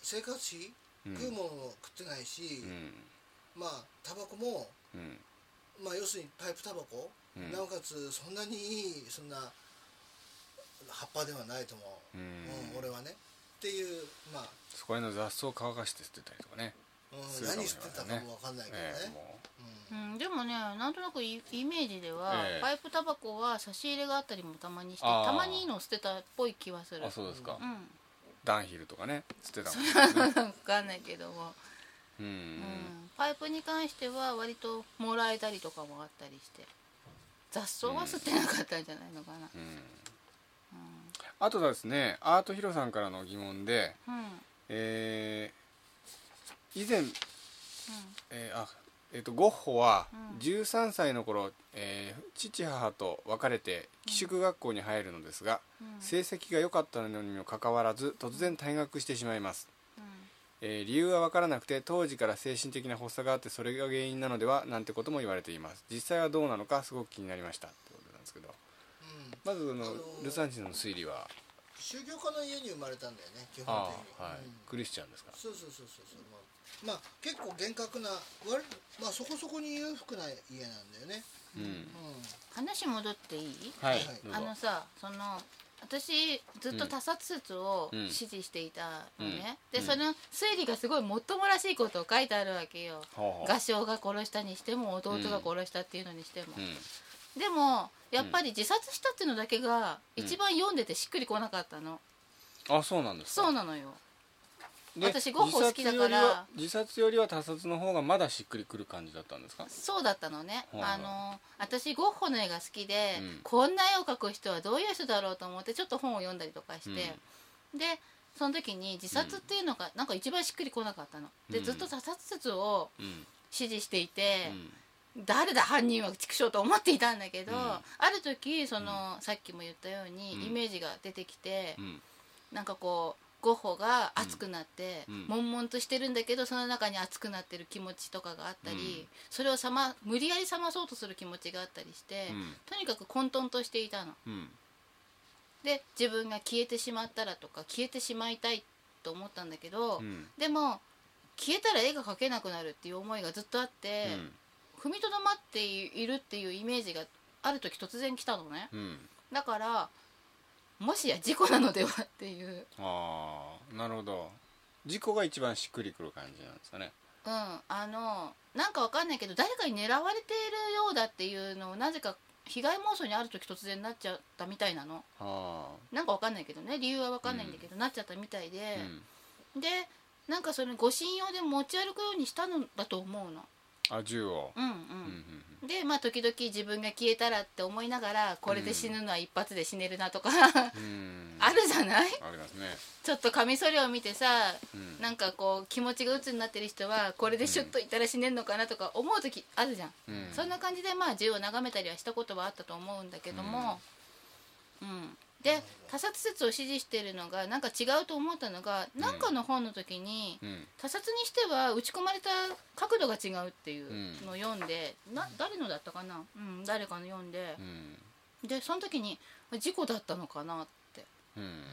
[SPEAKER 3] 生活費、
[SPEAKER 1] うん
[SPEAKER 3] 食うものも食ってないし、
[SPEAKER 1] うん。
[SPEAKER 3] まあタバコも
[SPEAKER 1] うん。
[SPEAKER 3] まあ要するにパイプタバコ、
[SPEAKER 1] うん。
[SPEAKER 3] なおかつそんなにいいそんな葉っぱではないと思う、
[SPEAKER 1] う
[SPEAKER 3] うん
[SPEAKER 1] ん
[SPEAKER 3] 俺はね。っていうまあ、
[SPEAKER 1] そこら辺の雑草を乾かして捨てたりとかね。
[SPEAKER 3] うん何吸
[SPEAKER 1] しれませんね。
[SPEAKER 3] ってたかもわかんないけどね、
[SPEAKER 1] ええも
[SPEAKER 2] うん、でもねなんとなくイイメージでは、
[SPEAKER 1] ええ。
[SPEAKER 2] パイプタバコは差し入れがあったりもたまにしてたまにいいのを捨てたっぽい気はする。
[SPEAKER 1] うあそうですか。
[SPEAKER 2] うん。
[SPEAKER 1] ダンヒルとかねつってたもんね
[SPEAKER 2] 分かんないけども、
[SPEAKER 1] うん。
[SPEAKER 2] うん。パイプに関しては割ともらえたりとかもあったりして。雑草は吸ってなかったんじゃないのかな。
[SPEAKER 1] うん。あとですねアートヒロさんからの疑問で
[SPEAKER 2] うん。うん
[SPEAKER 1] えー以前えーあえーとゴッホは
[SPEAKER 2] うん。
[SPEAKER 1] 13歳の頃、えー父母と別れて寄宿学校に入るのですが、
[SPEAKER 2] うん。
[SPEAKER 1] 成績が良かったのにもかかわらず突然退学してしまいます、
[SPEAKER 2] うん。
[SPEAKER 1] えー理由は分からなくて当時から精神的な発作があってそれが原因なのではなんてことも言われています。実際はどうなのかすごく気になりました。ってことなんですけど。
[SPEAKER 3] うん。
[SPEAKER 1] まずあの、
[SPEAKER 3] あのー
[SPEAKER 1] ルサンチの推理は？
[SPEAKER 3] 宗教家の家に生まれたんだよね基本
[SPEAKER 1] あ
[SPEAKER 3] 的に、
[SPEAKER 1] あはい、
[SPEAKER 3] うん。
[SPEAKER 1] クリスチャンですか？
[SPEAKER 3] そうそうそうそうそう。まあ、まあ、結構厳格な割まあそこそこに裕福な家なんだよね。
[SPEAKER 1] うん、
[SPEAKER 3] うん。
[SPEAKER 2] 話戻っていい？
[SPEAKER 1] はい、
[SPEAKER 3] はい
[SPEAKER 1] どうぞ。
[SPEAKER 2] あのさその私ずっと他殺説を
[SPEAKER 1] うん。
[SPEAKER 2] 支持していたのね、
[SPEAKER 1] うん。
[SPEAKER 2] でその推理がすごいもっともらしいことを書いてあるわけよ。
[SPEAKER 1] ほうほう
[SPEAKER 2] 画商が殺したにしても弟が殺したっていうのにしても、
[SPEAKER 1] うん。
[SPEAKER 2] でもやっぱり自殺したっていうのだけが一番読んでてしっくりこなかったの、
[SPEAKER 1] あそうなんですか。
[SPEAKER 2] そうなのよ。
[SPEAKER 1] で
[SPEAKER 2] 私ゴッホ好きだから。
[SPEAKER 1] 自殺よりは自殺よりは他殺の方がまだしっくりくる感じだったんですか？
[SPEAKER 2] そうだったのね、
[SPEAKER 1] はいはい。
[SPEAKER 2] あの私ゴッホの絵が好きで、
[SPEAKER 1] うん。
[SPEAKER 2] こんな絵を描く人はどういう人だろうと思ってちょっと本を読んだりとかして、でその時に自殺っていうのがなんか一番しっくりこなかったの。で
[SPEAKER 1] うん。
[SPEAKER 2] ずっと他殺説を
[SPEAKER 1] うん。
[SPEAKER 2] 支持していて
[SPEAKER 1] う、ん。
[SPEAKER 2] 誰だ犯人は畜生と思っていたんだけど、
[SPEAKER 1] うん。
[SPEAKER 2] ある時その、さっきも言ったように、
[SPEAKER 1] うん。
[SPEAKER 2] イメージが出てきて、
[SPEAKER 1] うん。
[SPEAKER 2] なんかこうゴッホが熱くなって、
[SPEAKER 1] うん。
[SPEAKER 2] 悶々としてるんだけどその中に熱くなってる気持ちとかがあったり、
[SPEAKER 1] うん。
[SPEAKER 2] それをさま無理やり冷まそうとする気持ちがあったりして、
[SPEAKER 1] うん。
[SPEAKER 2] とにかく混沌としていたの。
[SPEAKER 1] うん。
[SPEAKER 2] で自分が消えてしまったらとか消えてしまいたいと思ったんだけど、
[SPEAKER 1] うん。
[SPEAKER 2] でも消えたら絵が描けなくなるっていう思いがずっとあって、踏みとどまっているっていうイメージがある時突然来たのね。だからもしや事故なのではっていう。
[SPEAKER 1] ああなるほど。事故が一番しっくりくる感じなんですかね。
[SPEAKER 2] うん。あのなんかわかんないけど誰かに狙われているようだっていうのをなぜか被害妄想にある時突然なっちゃったみたいなの。
[SPEAKER 1] あ
[SPEAKER 2] なんかわかんないけどね理由はわかんないんだけど、なっちゃったみたい
[SPEAKER 1] あ
[SPEAKER 2] で。
[SPEAKER 1] う、ん。
[SPEAKER 2] でなんかそれ護身用で持ち歩くようにしたのだと思うの。
[SPEAKER 1] あ銃を。
[SPEAKER 2] うん。うん、
[SPEAKER 1] うんうん
[SPEAKER 2] でまあ時々自分が消えたらって思いながらこれで死ぬのは一発で死ねるなとか、
[SPEAKER 1] うん。うん
[SPEAKER 2] あるじゃない？
[SPEAKER 1] ね。
[SPEAKER 2] ちょっとカミソリを見てさ
[SPEAKER 1] うん。
[SPEAKER 2] なんかこう気持ちが鬱になってる人はこれでシュッといったら死ねんのかなとか思う時あるじゃん、
[SPEAKER 1] うん。
[SPEAKER 2] そんな感じでまあ銃を眺めたりはしたことはあったと思うんだけどもうん、で他殺説を支持してるのがなんか違うと思ったのが何、かの本の時に
[SPEAKER 1] うん。
[SPEAKER 2] 他殺にしては打ち込まれた角度が違うっていうのを読んで、な誰のだったかな、うん、誰かの読んで。
[SPEAKER 1] う、ん。
[SPEAKER 2] でその時に事故だったのかなって、
[SPEAKER 1] うん。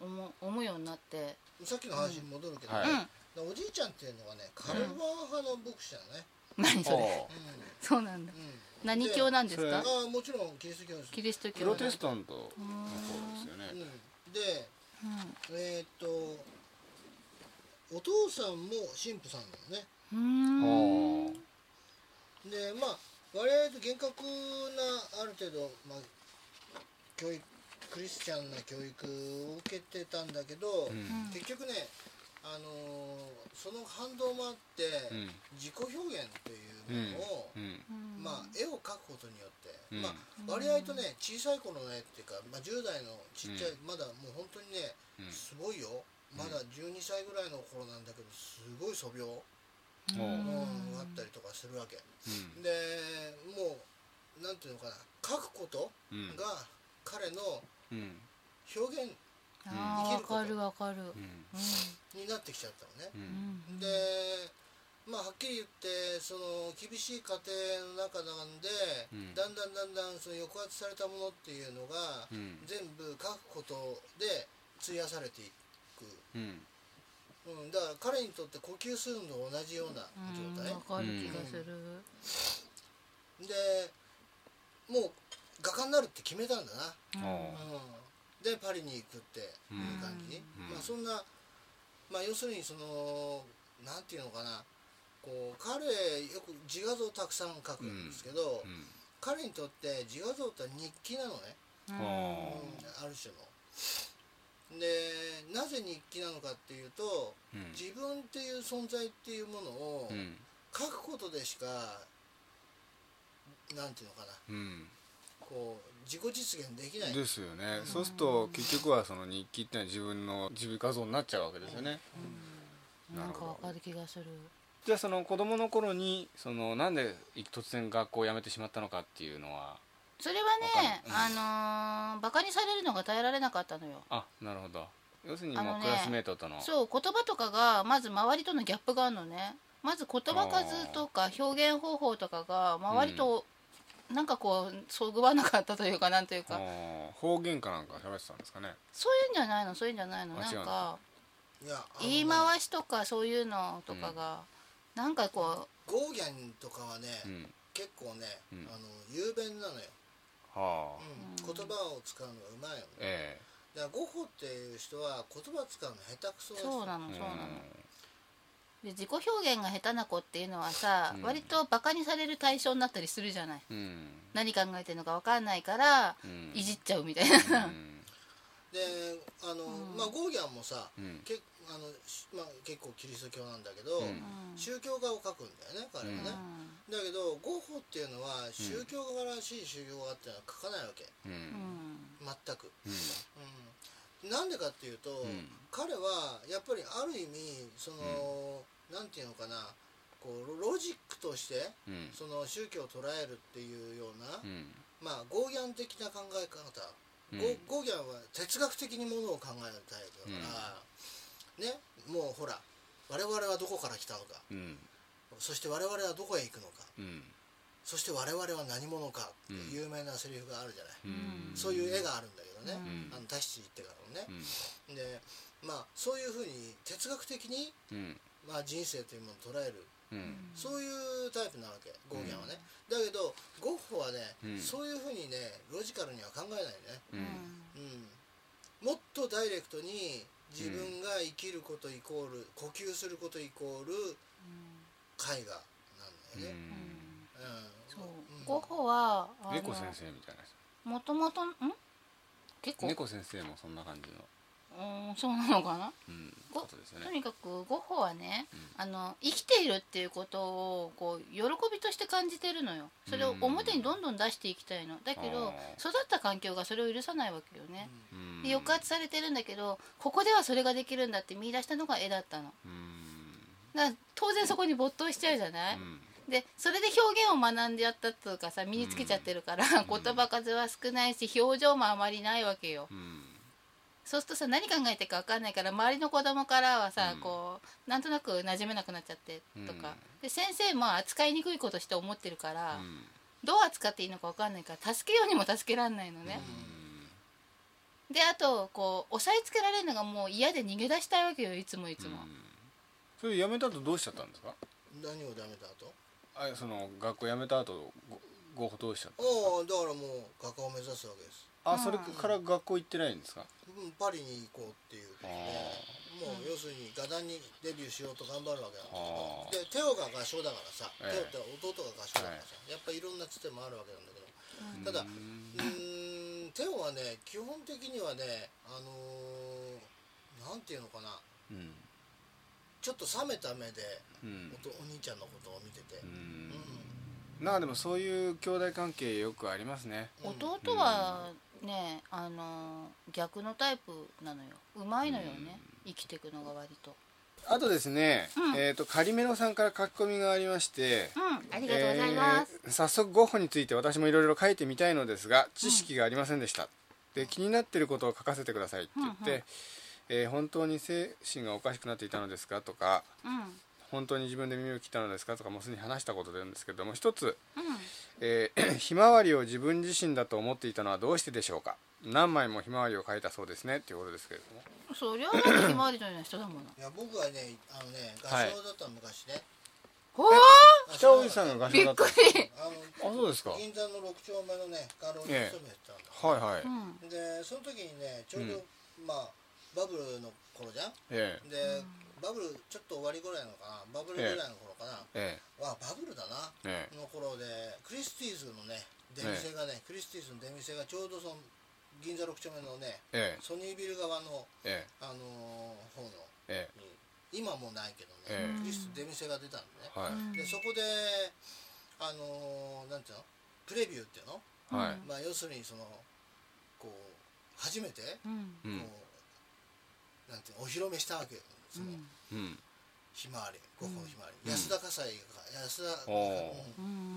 [SPEAKER 2] うん、思う思うようになって、
[SPEAKER 3] さっきの話に戻るけど、
[SPEAKER 1] はい。
[SPEAKER 2] うん。
[SPEAKER 3] おじいちゃんっていうのがねカルバン派の牧師だね、
[SPEAKER 2] 何それ？そうなんだ。
[SPEAKER 3] んうん。
[SPEAKER 2] 何教なんです
[SPEAKER 1] で
[SPEAKER 2] か
[SPEAKER 3] ああもちろんキリスト教です。
[SPEAKER 2] キリスト教。
[SPEAKER 1] うプロテスタントの方ですよ
[SPEAKER 3] うん。
[SPEAKER 1] ね
[SPEAKER 3] で
[SPEAKER 2] うん。
[SPEAKER 3] えーっとお父さんも神父さんなのね。でまあ我々と厳格なある程度、まあ、教育クリスチャンな教育を受けてたんだけど、
[SPEAKER 1] うん。
[SPEAKER 3] 結局ねあのーその反動もあって、
[SPEAKER 1] うん。
[SPEAKER 3] 自己表現というものを、
[SPEAKER 1] うん。
[SPEAKER 3] まあ、絵を描くことによって、
[SPEAKER 1] うん。
[SPEAKER 3] まあ、割合とね小さい頃の絵っていうか、まあ、10代のちっちゃい、まだもう本当にね
[SPEAKER 1] うん。
[SPEAKER 3] すごいよ。まだ12歳ぐらいの頃なんだけどすごい素描、
[SPEAKER 1] ほう。
[SPEAKER 3] うんあったりとかするわけ。
[SPEAKER 1] うん。
[SPEAKER 3] でもうなんていうのかな。描くこと
[SPEAKER 1] うん。
[SPEAKER 3] が彼の
[SPEAKER 1] うん。
[SPEAKER 3] 表現
[SPEAKER 2] あーわかるわかる。
[SPEAKER 1] うん。
[SPEAKER 3] になってきちゃったのね。でまあはっきり言ってその厳しい家庭の中なんで、
[SPEAKER 1] うん。
[SPEAKER 3] だんだんだんだんその抑圧されたものっていうのが、
[SPEAKER 1] うん。
[SPEAKER 3] 全部書くことで費やされていく、
[SPEAKER 1] うん。
[SPEAKER 3] うん、だから彼にとって呼吸するのと同じような
[SPEAKER 2] うん。
[SPEAKER 3] 状態、
[SPEAKER 2] わかる気がする。
[SPEAKER 3] でもう画家になるって決めたんだな、
[SPEAKER 1] ほ
[SPEAKER 3] うん、でパリに行くっていう感じ、
[SPEAKER 1] うん。
[SPEAKER 3] まあ、そんな、まあ、要するにそのなんていうのかな。こう彼よく自画像たくさん描くんですけど、
[SPEAKER 1] ううん。
[SPEAKER 3] 彼にとって自画像って日記なのね、
[SPEAKER 2] うん
[SPEAKER 3] ある種の。でなぜ日記なのかっていうと
[SPEAKER 1] うん。
[SPEAKER 3] 自分っていう存在っていうものを
[SPEAKER 1] うん。
[SPEAKER 3] 書くことでしかなんていうのかな。
[SPEAKER 1] うん。
[SPEAKER 3] こう自己実現できない。
[SPEAKER 1] ですよね。そうすると結局はその日記っていうのは自分の自分画像になっちゃうわけですよね。
[SPEAKER 2] なんかわかる気がする。
[SPEAKER 1] じゃあその子供の頃にそのなんで突然学校を辞めてしまったのかっていうのは
[SPEAKER 2] それはね
[SPEAKER 1] わかる
[SPEAKER 2] あのーバカにされるのが耐えられなかったのよ。
[SPEAKER 1] あなるほど。要するに
[SPEAKER 2] あのね
[SPEAKER 1] もうクラスメートとの。
[SPEAKER 2] そう言葉とかがまず周りとのギャップがあるのね。まず言葉数とか表現方法とかが周りとなんかこうそぐわなかったというかなんというか。
[SPEAKER 1] 方言かなんか喋ってたんですかね。
[SPEAKER 2] そういうんじゃないのそういうんじゃないの。なんか言い回しとかそういうのとかがなんかこ
[SPEAKER 3] ゴーギャンとかはね、
[SPEAKER 1] うん。
[SPEAKER 3] 結構ね、
[SPEAKER 1] うん。
[SPEAKER 3] あの雄弁なのよ、
[SPEAKER 1] はあ。
[SPEAKER 3] うん。言葉を使うのがうまいのね。
[SPEAKER 1] え
[SPEAKER 3] だからゴッホっていう人は言葉使うの下手くそです
[SPEAKER 2] うそうなの
[SPEAKER 1] え
[SPEAKER 2] そうなので自己表現が下手な子っていうのはさ
[SPEAKER 1] うん。
[SPEAKER 2] 割とバカにされる対象になったりするじゃない。
[SPEAKER 1] うん。
[SPEAKER 2] 何考えてるのか分かんないから
[SPEAKER 1] うん。
[SPEAKER 2] いじっちゃうみたいな。
[SPEAKER 3] であの、
[SPEAKER 2] うん。
[SPEAKER 3] まあゴーギャンもさ、
[SPEAKER 1] うん。
[SPEAKER 3] けあのしまあ、結構キリスト教なんだけど、
[SPEAKER 1] うん。
[SPEAKER 3] 宗教画を描くんだよね彼はね、だけどゴッホっていうのは宗教画らしい宗教画っていうのは描かないわけ。全く、
[SPEAKER 1] うん。
[SPEAKER 3] うん、なんでかっていうと、
[SPEAKER 1] ん。
[SPEAKER 3] 彼はやっぱりある意味その、なんていうのかなこうロジックとして
[SPEAKER 1] うん。
[SPEAKER 3] その宗教を捉えるっていうような、
[SPEAKER 1] うん。
[SPEAKER 3] まあゴーギャン的な考え方、
[SPEAKER 1] うん。
[SPEAKER 3] ゴゴーギャンは哲学的にものを考えるタイプだから、ねもうほら我々はどこから来たのか。
[SPEAKER 1] うん。
[SPEAKER 3] そして我々はどこへ行くのか。
[SPEAKER 1] うん。
[SPEAKER 3] そして我々は何者かって
[SPEAKER 1] うん。
[SPEAKER 3] 有名なセリフがあるじゃない、
[SPEAKER 1] うん。
[SPEAKER 3] そういう絵があるんだけどね、
[SPEAKER 1] うん。
[SPEAKER 3] あのタヒチ行ってからのね。
[SPEAKER 1] う、ん。
[SPEAKER 3] でまあそういうふうに哲学的に、
[SPEAKER 1] うん
[SPEAKER 3] まあ、人生というものを捉える。
[SPEAKER 1] うん。
[SPEAKER 3] そういうタイプなわけゴーギャンはね、だけどゴッホはね、
[SPEAKER 1] うん。
[SPEAKER 3] そういうふうにねロジカルには考えないね、
[SPEAKER 1] うん。
[SPEAKER 3] うん、もっとダイレクトに自分が生きることイコール呼吸することイコール絵画なんだよね、うん。
[SPEAKER 2] ゴッホは
[SPEAKER 1] 猫先生みたいな
[SPEAKER 2] もともとん？結構。
[SPEAKER 1] 猫先生もそんな感じの
[SPEAKER 2] うんそうなのかな？
[SPEAKER 1] うんとね。
[SPEAKER 2] とにかくゴッホはね、
[SPEAKER 1] うん。
[SPEAKER 2] あの生きているっていうことをこう喜びとして感じてるのよ。それを表にどんどん出していきたいの。だけど
[SPEAKER 1] あ
[SPEAKER 2] 育った環境がそれを許さないわけよね。
[SPEAKER 1] うん。
[SPEAKER 2] で抑圧されてるんだけどここではそれができるんだって見出したのが絵だったの。
[SPEAKER 1] うん。
[SPEAKER 2] だから当然そこに没頭しちゃうじゃない、
[SPEAKER 1] うん。
[SPEAKER 2] でそれで表現を学んでやったっていうかさ身につけちゃってるから、言葉数は少ないし表情もあまりないわけよ。
[SPEAKER 1] うん
[SPEAKER 2] そうするとさ何考えてるか分かんないから周りの子供からはさ、
[SPEAKER 1] うん。
[SPEAKER 2] こうなんとなく馴染めなくなっちゃってとか、
[SPEAKER 1] うん。
[SPEAKER 2] で先生も扱いにくいことして思ってるから、
[SPEAKER 1] うん。
[SPEAKER 2] どう扱っていいのか分かんないから助けようにも助けられないのね、であとこう押さえつけられるのがもう嫌で逃げ出したいわけよいつもいつも、
[SPEAKER 1] それ辞めた後どうしちゃったんですか？
[SPEAKER 3] 何をダメだと？
[SPEAKER 1] あその学校辞めた後ごゴッホどうしちゃった
[SPEAKER 3] ああだからもう画家を目指すわけです、
[SPEAKER 1] あそれから学校行ってないんですか？
[SPEAKER 3] うん、パリに行こうっていうことでもう要するに画壇にデビューしようと頑張るわけなんだけど。でテオが合唱だからさ、
[SPEAKER 1] ええ。
[SPEAKER 3] テオって弟が合唱だからさ、やっぱいろんなつてもあるわけなんだけど、ただうーんテオはね基本的にはねあのーなんていうのかな。
[SPEAKER 1] うん。
[SPEAKER 3] ちょっと冷めた目で
[SPEAKER 1] うん。
[SPEAKER 3] おとお兄ちゃんのことを見てて、
[SPEAKER 1] う
[SPEAKER 3] うん。
[SPEAKER 1] んなんかでもそういう兄弟関係よくありますね。
[SPEAKER 3] うん。
[SPEAKER 2] 弟はねあの逆のタイプなのよ。うまいのよね、生きていくのが割と。
[SPEAKER 1] あとですね、
[SPEAKER 2] うん。
[SPEAKER 1] えっ、と仮メロさんから書き込みがありまして
[SPEAKER 2] うんありがとうございます、
[SPEAKER 1] えー早速ゴッホについて私もいろいろ書いてみたいのですが知識がありませんでした、で気になっていることを書かせてくださいって言って、
[SPEAKER 2] うんうん。
[SPEAKER 1] えー本当に精神がおかしくなっていたのですかとか
[SPEAKER 2] うん
[SPEAKER 1] 本当に自分で耳を切ったのですか？とかもうすでに話したことなんですけども一つ、
[SPEAKER 2] うん。
[SPEAKER 1] えー ひまわりを自分自身だと思っていたのはどうしてでしょうか？何枚もひまわりを描いたそうですねっていうことですけれども。
[SPEAKER 2] そりゃひまわりのような人だもの。
[SPEAKER 3] いや僕はねあのね合
[SPEAKER 1] はい。
[SPEAKER 3] 唱だったの昔ね、
[SPEAKER 2] ほ
[SPEAKER 1] 北尾さんが合
[SPEAKER 2] びっく
[SPEAKER 1] 唱だった
[SPEAKER 2] り。
[SPEAKER 3] あ
[SPEAKER 1] そうですか。
[SPEAKER 3] 銀座の6丁目のね画廊に
[SPEAKER 1] ええ。
[SPEAKER 3] 勤めてたんだ、
[SPEAKER 1] はいはい、
[SPEAKER 2] うん。
[SPEAKER 3] でその時にねちょうど、まあバブルの頃じゃん？
[SPEAKER 1] ええ。
[SPEAKER 3] で、バブルちょっと終わりぐらいのかな。バブルぐらいの頃かな、
[SPEAKER 1] え
[SPEAKER 3] わバブルだな。
[SPEAKER 1] ええ。
[SPEAKER 3] の頃でクリスティーズのね出店がね、クリスティーズの出店がちょうどその銀座6丁目のね
[SPEAKER 1] え
[SPEAKER 3] ソニービル側の、
[SPEAKER 1] ええ。
[SPEAKER 3] あのー方の
[SPEAKER 1] ええ。
[SPEAKER 3] に今もうないけどね、
[SPEAKER 1] え
[SPEAKER 2] え。
[SPEAKER 3] クリス出店が出たんでね、
[SPEAKER 1] えはい、
[SPEAKER 3] でそこであのーなんていうの？プレビューっていうの、
[SPEAKER 1] はい。
[SPEAKER 3] まあ要するにそのこう初めて
[SPEAKER 2] うん。
[SPEAKER 1] うん。
[SPEAKER 3] こう、なんていうの？お披露目したわけよその、
[SPEAKER 1] うん。
[SPEAKER 3] ひまわりゴッホのひまわり、
[SPEAKER 1] うん。
[SPEAKER 3] 安田火災が安田、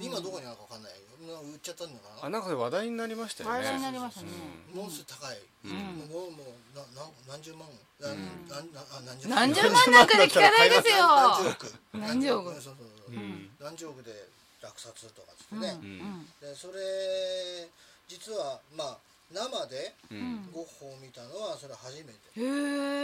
[SPEAKER 3] 今どこにあるか分かんない。売っちゃったのかな？
[SPEAKER 1] あなんかで話題になりましたよね。
[SPEAKER 2] 話題になりましたね。
[SPEAKER 3] ものすごい高い、
[SPEAKER 1] うん。
[SPEAKER 3] もうもうなな何十万、な
[SPEAKER 1] うん。
[SPEAKER 3] ななあ何十
[SPEAKER 2] 何十万なんかで聞かないですよ。
[SPEAKER 3] 何十億？
[SPEAKER 2] 何十億？
[SPEAKER 3] そうそうそう、
[SPEAKER 1] う。ん。
[SPEAKER 3] 何十億で落札とかっつって
[SPEAKER 2] うん。
[SPEAKER 3] ね、でそれ実はまあ生で
[SPEAKER 1] うん。
[SPEAKER 3] ゴッホを見たのはそれ初めて、
[SPEAKER 2] へ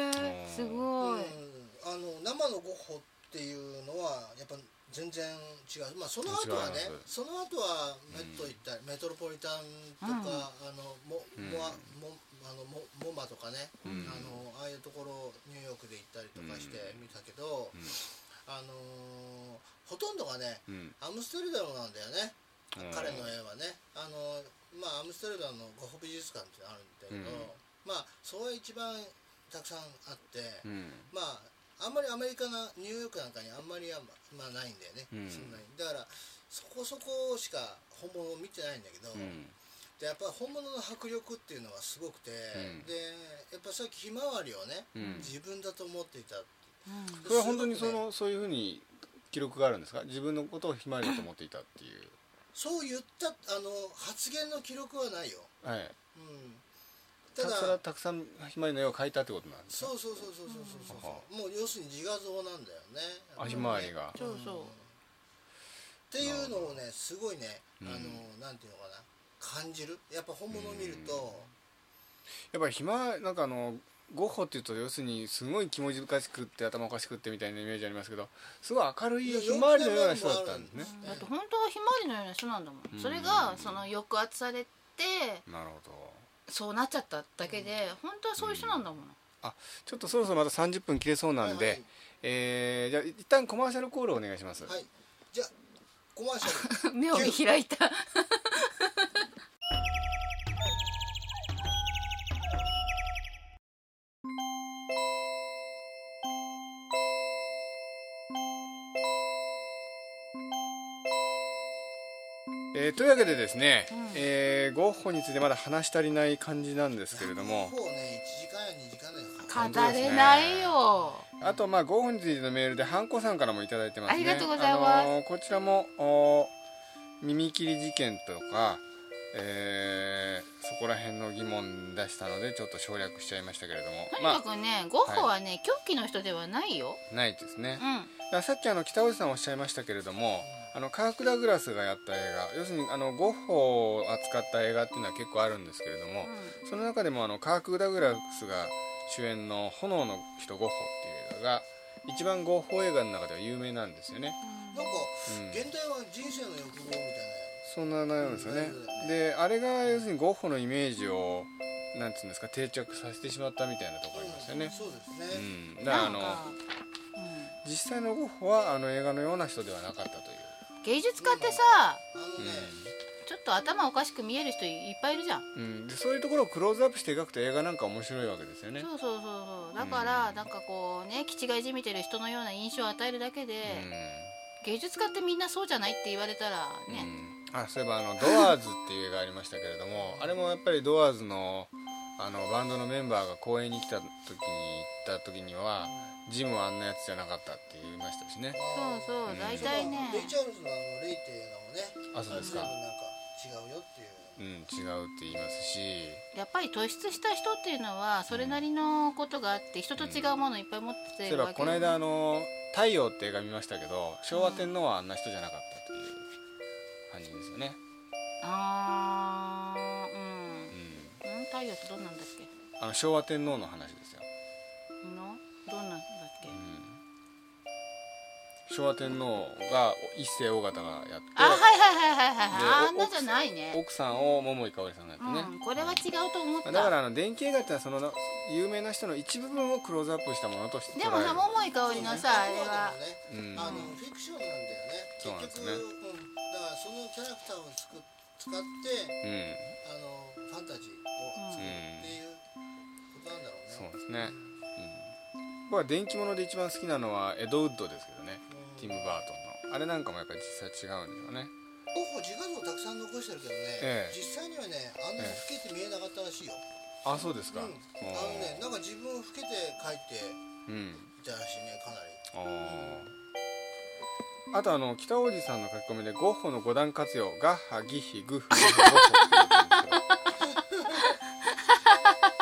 [SPEAKER 2] えすごい。
[SPEAKER 3] うん。あの生のゴッホっていうのはやっぱ全然違う。まあその後はねその後はメット行ったり、メトロポリタンとか、あのモ
[SPEAKER 1] うん。
[SPEAKER 3] モアモあのモモマとかね、
[SPEAKER 1] うん。
[SPEAKER 3] あのああいうところニューヨークで行ったりとかして見たけど、
[SPEAKER 1] うん。
[SPEAKER 3] あのーほとんどがね
[SPEAKER 1] うん。
[SPEAKER 3] アムステルダムなんだよね、
[SPEAKER 1] うん。
[SPEAKER 3] 彼の絵はね。あのまあアムステルダムのゴッホ美術館っていうのあるんだけど、
[SPEAKER 1] うん。
[SPEAKER 3] まあそれが一番たくさんあって、
[SPEAKER 1] うん。
[SPEAKER 3] まああんまりアメリカなニューヨークなんかにあんまりはまあないんだよね、
[SPEAKER 1] うん。
[SPEAKER 3] そんなに。だからそこそこしか本物を見てないんだけど、
[SPEAKER 1] うん。
[SPEAKER 3] でやっぱ本物の迫力っていうのがすごくて、
[SPEAKER 1] ん。
[SPEAKER 3] でやっぱさっきひまわりをね、
[SPEAKER 1] うん。
[SPEAKER 3] 自分だと思っていた。
[SPEAKER 1] それは本当にそ
[SPEAKER 3] すごくね
[SPEAKER 1] のそういうふうに記録があるんですか？自分のことをひまわりだと思っていたっていう
[SPEAKER 3] そう言ったあの発言の記録はないよ、
[SPEAKER 1] はい。
[SPEAKER 3] うん、ただ
[SPEAKER 1] たくさんひまわりの絵を描いたってことなんですか
[SPEAKER 3] そうそうそうそうそうそうそう、
[SPEAKER 1] う。ん
[SPEAKER 3] もう要するに自画像なんだよね。
[SPEAKER 1] あひまわりが。
[SPEAKER 2] そうそう。
[SPEAKER 3] っていうのをねすごいね、
[SPEAKER 1] うん。
[SPEAKER 3] あのなんていうのかな。感じる。やっぱ本物を見ると、
[SPEAKER 1] やっぱりひまなんかあのゴッホっていうと要するにすごい気持ち難しくって頭おかしくってみたいなイメージありますけどすごい明るいひまわりのような人だったんですね。
[SPEAKER 2] だって本当はひまわりのような人なんだもん。それがその抑圧されて
[SPEAKER 1] なるほど。
[SPEAKER 2] そうなっちゃっただけで本当はそういう人なんだもん。
[SPEAKER 1] あちょっとそろそろまた30分切れそうなんで、
[SPEAKER 3] はいはい。
[SPEAKER 1] えーじゃあ一旦コマーシャルコールお願いします、
[SPEAKER 3] はい。じゃあコマーシャル。
[SPEAKER 2] 目を見開いた
[SPEAKER 1] えーというわけでですね、
[SPEAKER 2] うん。
[SPEAKER 1] えーゴッホについてまだ話し足りない感じなんですけれども。
[SPEAKER 3] もうね1時間や2時間で
[SPEAKER 1] 本当ですね
[SPEAKER 2] 語れないよ。
[SPEAKER 1] あとまあゴッホについてのメールでハンコさんからもいただいてますね。
[SPEAKER 2] ありがとうございます。
[SPEAKER 1] あのーこちらもお耳切り事件とか、えーそこら辺の疑問出したのでちょっと省略しちゃいましたけれども。
[SPEAKER 2] とに
[SPEAKER 1] ま
[SPEAKER 2] かくねゴッホはね狂気の人ではないよ。
[SPEAKER 1] あないですね、
[SPEAKER 2] うん。
[SPEAKER 1] さっきあの北尾さんおっしゃいましたけれどもあのカーク・ダグラスがやった映画。要するにあのゴッホを扱った映画っていうのは結構あるんですけれども、その中でもあのカーク・ダグラスが主演の「炎の人ゴッホ」っていう映画が一番ゴッホ映画の中では有名なんですよね、
[SPEAKER 3] なんか、
[SPEAKER 1] うん。
[SPEAKER 3] 現代は人生の欲望みたい
[SPEAKER 1] そんな内容ですよね。
[SPEAKER 3] うん。
[SPEAKER 1] であれが要するにゴッホのイメージをなんつうんですか定着させてしまったみたいなところありますよね。
[SPEAKER 3] な、そうです
[SPEAKER 1] う
[SPEAKER 3] ね、
[SPEAKER 1] ん、だからあの実際のゴッホはあの映画のような人ではなかったという、
[SPEAKER 2] うん芸術家ってさちょっと頭おかしく見える人いっぱいいるじゃん。
[SPEAKER 1] うん。うん、でそういうところをクローズアップして描くと映画なんか面白いわけですよね。
[SPEAKER 2] そうそうそうそう。だからなんかこうね気違いじみてる人のような印象を与えるだけで芸術家ってみんなそうじゃないって言われたら
[SPEAKER 1] うん
[SPEAKER 2] ね。
[SPEAKER 1] うん。あそういえばあの「ドアーズ」っていう映画ありましたけれどもあれもやっぱりドアーズのあのバンドのメンバーが公演に来た時に行った時にはジムはあんなやつじゃなかったって言いましたしね。
[SPEAKER 2] そうそう
[SPEAKER 1] うん。
[SPEAKER 2] 大体ね。
[SPEAKER 3] レイ・チャールズのあのレイっていうのもね
[SPEAKER 1] あそうですか。
[SPEAKER 3] 全部なんか違うよっていう。
[SPEAKER 1] うん違うって言いますし。
[SPEAKER 2] やっぱり突出した人っていうのはそれなりのことがあって人と違うものをいっぱい持って
[SPEAKER 1] そういえ
[SPEAKER 2] るわけ
[SPEAKER 1] ばこの間あの「太陽」って映画見ましたけど昭和天皇はあんな人じゃなかったという感じですよね。
[SPEAKER 2] あーうん。
[SPEAKER 1] うん。
[SPEAKER 2] うん。太陽ってどんなんだっけ？
[SPEAKER 1] あの昭和天皇の話ですよ、
[SPEAKER 2] の？どんなんだっけ？
[SPEAKER 1] うん、昭和天皇が一世尾形がやって
[SPEAKER 2] あはいはいはいはいはい
[SPEAKER 1] で
[SPEAKER 2] あんなじゃないね。
[SPEAKER 1] 奥さんを桃井かおりさんがやってね、
[SPEAKER 2] うんこれは違うと思った。
[SPEAKER 1] だからあの電気映画ってのはその有名な人の一部分をクローズアップしたものとして
[SPEAKER 2] でもさ桃井かおりのさあれは。
[SPEAKER 3] そうね。
[SPEAKER 1] うん。
[SPEAKER 3] あのフィクションなんだよね。
[SPEAKER 1] そうなんですね。
[SPEAKER 3] 結局、うん、だからそのキャラクターをつく使って
[SPEAKER 1] うん。
[SPEAKER 3] あのファンタジーを作る
[SPEAKER 1] ですね、うん、僕は電気物で一番好きなのはエドウッドですけどね。ティム・バートンの。あれなんかもやっぱり実際違うんでしょうね。
[SPEAKER 3] ゴッホ自画像たくさん残してるけどね、
[SPEAKER 1] ええ。
[SPEAKER 3] 実際にはねあんなに老けて見えなかったらしいよ、
[SPEAKER 1] あそうですか、
[SPEAKER 3] うん、あのねなんか自分老けて描いて
[SPEAKER 1] うん。
[SPEAKER 3] いたらしいねかなり。
[SPEAKER 1] あー。あとあの北王子さんの書き込みでゴッホの五段活用ガッハギッヒグッフゴッホ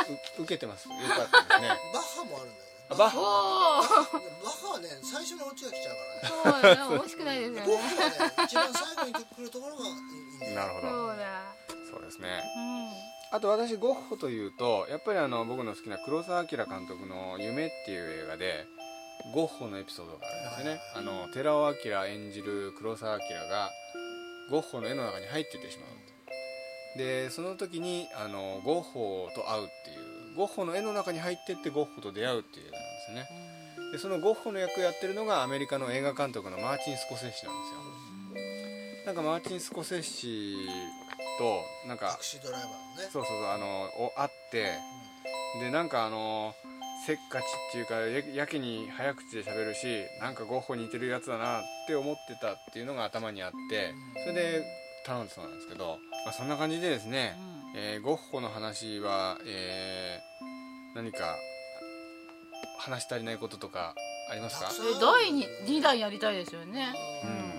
[SPEAKER 1] って 受けてます。よかったですね。
[SPEAKER 3] バッハもあるんだよ
[SPEAKER 1] バッハ。
[SPEAKER 3] バッハはね最初にオチが来ちゃうからね。
[SPEAKER 2] そう惜しくないですよ
[SPEAKER 3] ゴッ
[SPEAKER 2] ね
[SPEAKER 3] ホはね一番最後に来るところがいいんだよ
[SPEAKER 1] なるほど
[SPEAKER 2] そうだ
[SPEAKER 1] そうですね。
[SPEAKER 2] うん
[SPEAKER 1] あと私ゴッホというとやっぱりあの僕の好きな黒澤明監督の「夢」っていう映画でゴッホのエピソードがあるんですよね。あの寺尾明演じる黒澤明がゴッホの絵の中に入っていってしまう。でその時にあのゴッホと会うっていう。ゴッホの絵の中に入ってってゴッホと出会うっていうですよねでそのゴッホの役をやってるのがアメリカの映画監督のマーチン・スコセッシなんですよ。なんかマーチン・スコセッシとなんか
[SPEAKER 3] タクシードライバーのね。
[SPEAKER 1] そうそうそうあのお会ってでなんかあのせっかちっていうかややけに早口で喋るしなんかゴッホに似てるやつだなって思ってたっていうのが頭にあってそれで頼んでそうなんですけど、まあ、そんな感じでですね、えーゴッホの話は、えー何か話し足りないこととかありますか？
[SPEAKER 2] え第二二弾やりたいですよね。
[SPEAKER 1] うん。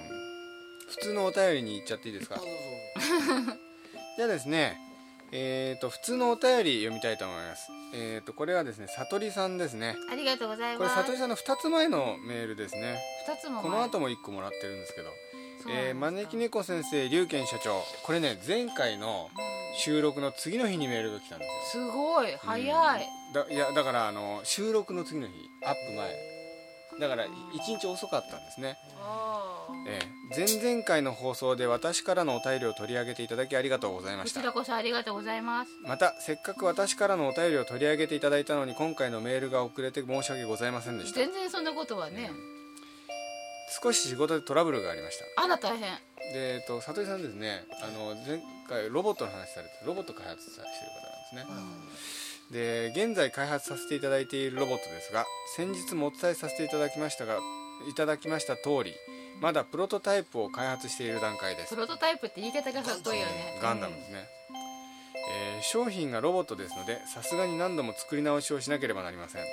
[SPEAKER 1] 普通のお便りに行っちゃっていいですか？じゃあですねえー、と普通のお便り読みたいと思います。えー、とこれはですねさとりさんですね。
[SPEAKER 2] ありがとうござい
[SPEAKER 1] これ
[SPEAKER 2] ます
[SPEAKER 1] さとりさんの2つ前のメールですね。
[SPEAKER 2] 二つも
[SPEAKER 1] この後も1個もらってるんですけど。えー招き猫先生龍賢社長。これね前回の収録の次の日にメールが来たんですよ。
[SPEAKER 2] すごい早い。
[SPEAKER 1] だいやだからあの収録の次の日アップ前。だから1日遅かったんですね。ええ。前々回の放送で私からのお便りを取り上げていただきありがとうございました。
[SPEAKER 2] こちらこそありがとうございます。
[SPEAKER 1] またせっかく私からのお便りを取り上げていただいたのに今回のメールが遅れて申し訳ございませんでした。
[SPEAKER 2] 全然そんなことはね
[SPEAKER 1] 少し仕事でトラブルがありました。
[SPEAKER 2] あら大変。
[SPEAKER 1] でえっと里井さんですねあの前回ロボットの話されてロボット開発さしてる方なんですね。で現在開発させていただいているロボットですが先日もお伝えさせていただきましたがいただきました通りまだプロトタイプを開発している段階です。
[SPEAKER 2] プロトタイプって言い方がかっこいいよね。
[SPEAKER 1] ガンダムですね、えー商品がロボットですのでさすがに何度も作り直しをしなければなりません。
[SPEAKER 2] う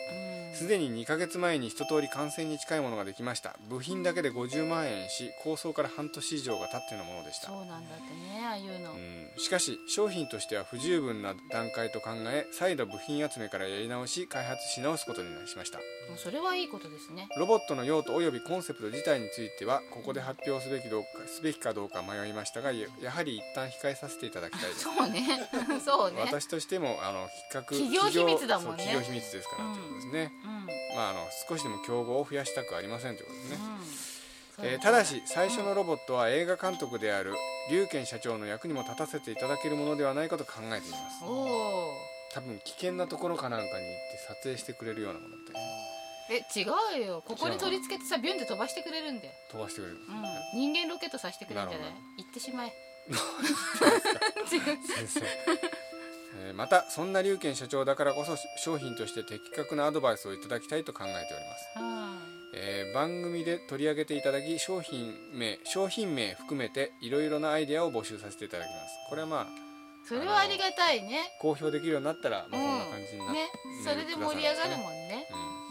[SPEAKER 2] ん。
[SPEAKER 1] すでに2ヶ月前に一通り完成に近いものができました。部品だけで50万円し構想から半年以上が経ってのものでした。
[SPEAKER 2] そうなんだってねああいうの。
[SPEAKER 1] うん。しかし商品としては不十分な段階と考え再度部品集めからやり直し開発し直すことにしました。
[SPEAKER 2] それはいいことですね。
[SPEAKER 1] ロボットの用途及びコンセプト自体についてはここで発表すべきどうかすべきかどうか迷いましたがややはり一旦控えさせていただきたいです。
[SPEAKER 2] そうね そうね。
[SPEAKER 1] 私としてもあの企画
[SPEAKER 2] 企業秘密だもんね。
[SPEAKER 1] 企業秘密ですからってことですね、
[SPEAKER 2] うん
[SPEAKER 1] まああの少しでも競合を増やしたくありませんということですね、
[SPEAKER 2] うん。
[SPEAKER 1] えーただし最初のロボットは映画監督である龍賢社長の役にも立たせていただけるものではないかと考えています。多分危険なところかなんかに行って撮影してくれるようなものって。
[SPEAKER 2] え違うよ。ここに取り付けてさビュンって飛ばしてくれるんだよ、
[SPEAKER 1] 飛ばしてくれる、
[SPEAKER 2] うん、人間ロケットさせてくれるんじゃない？行ってしまえ
[SPEAKER 1] えーまたそんな龍賢社長だからこそ商品として的確なアドバイスをいただきたいと考えております。
[SPEAKER 2] は
[SPEAKER 1] えー番組で取り上げていただき商品名商品名含めていろいろなアイデアを募集させていただきます。これはまあ
[SPEAKER 2] いそれはありがたいね。
[SPEAKER 1] 公表できるようになったら、まあ、そんな感じになって、
[SPEAKER 2] ね。それで盛り上がるもんね。
[SPEAKER 1] うん
[SPEAKER 2] うん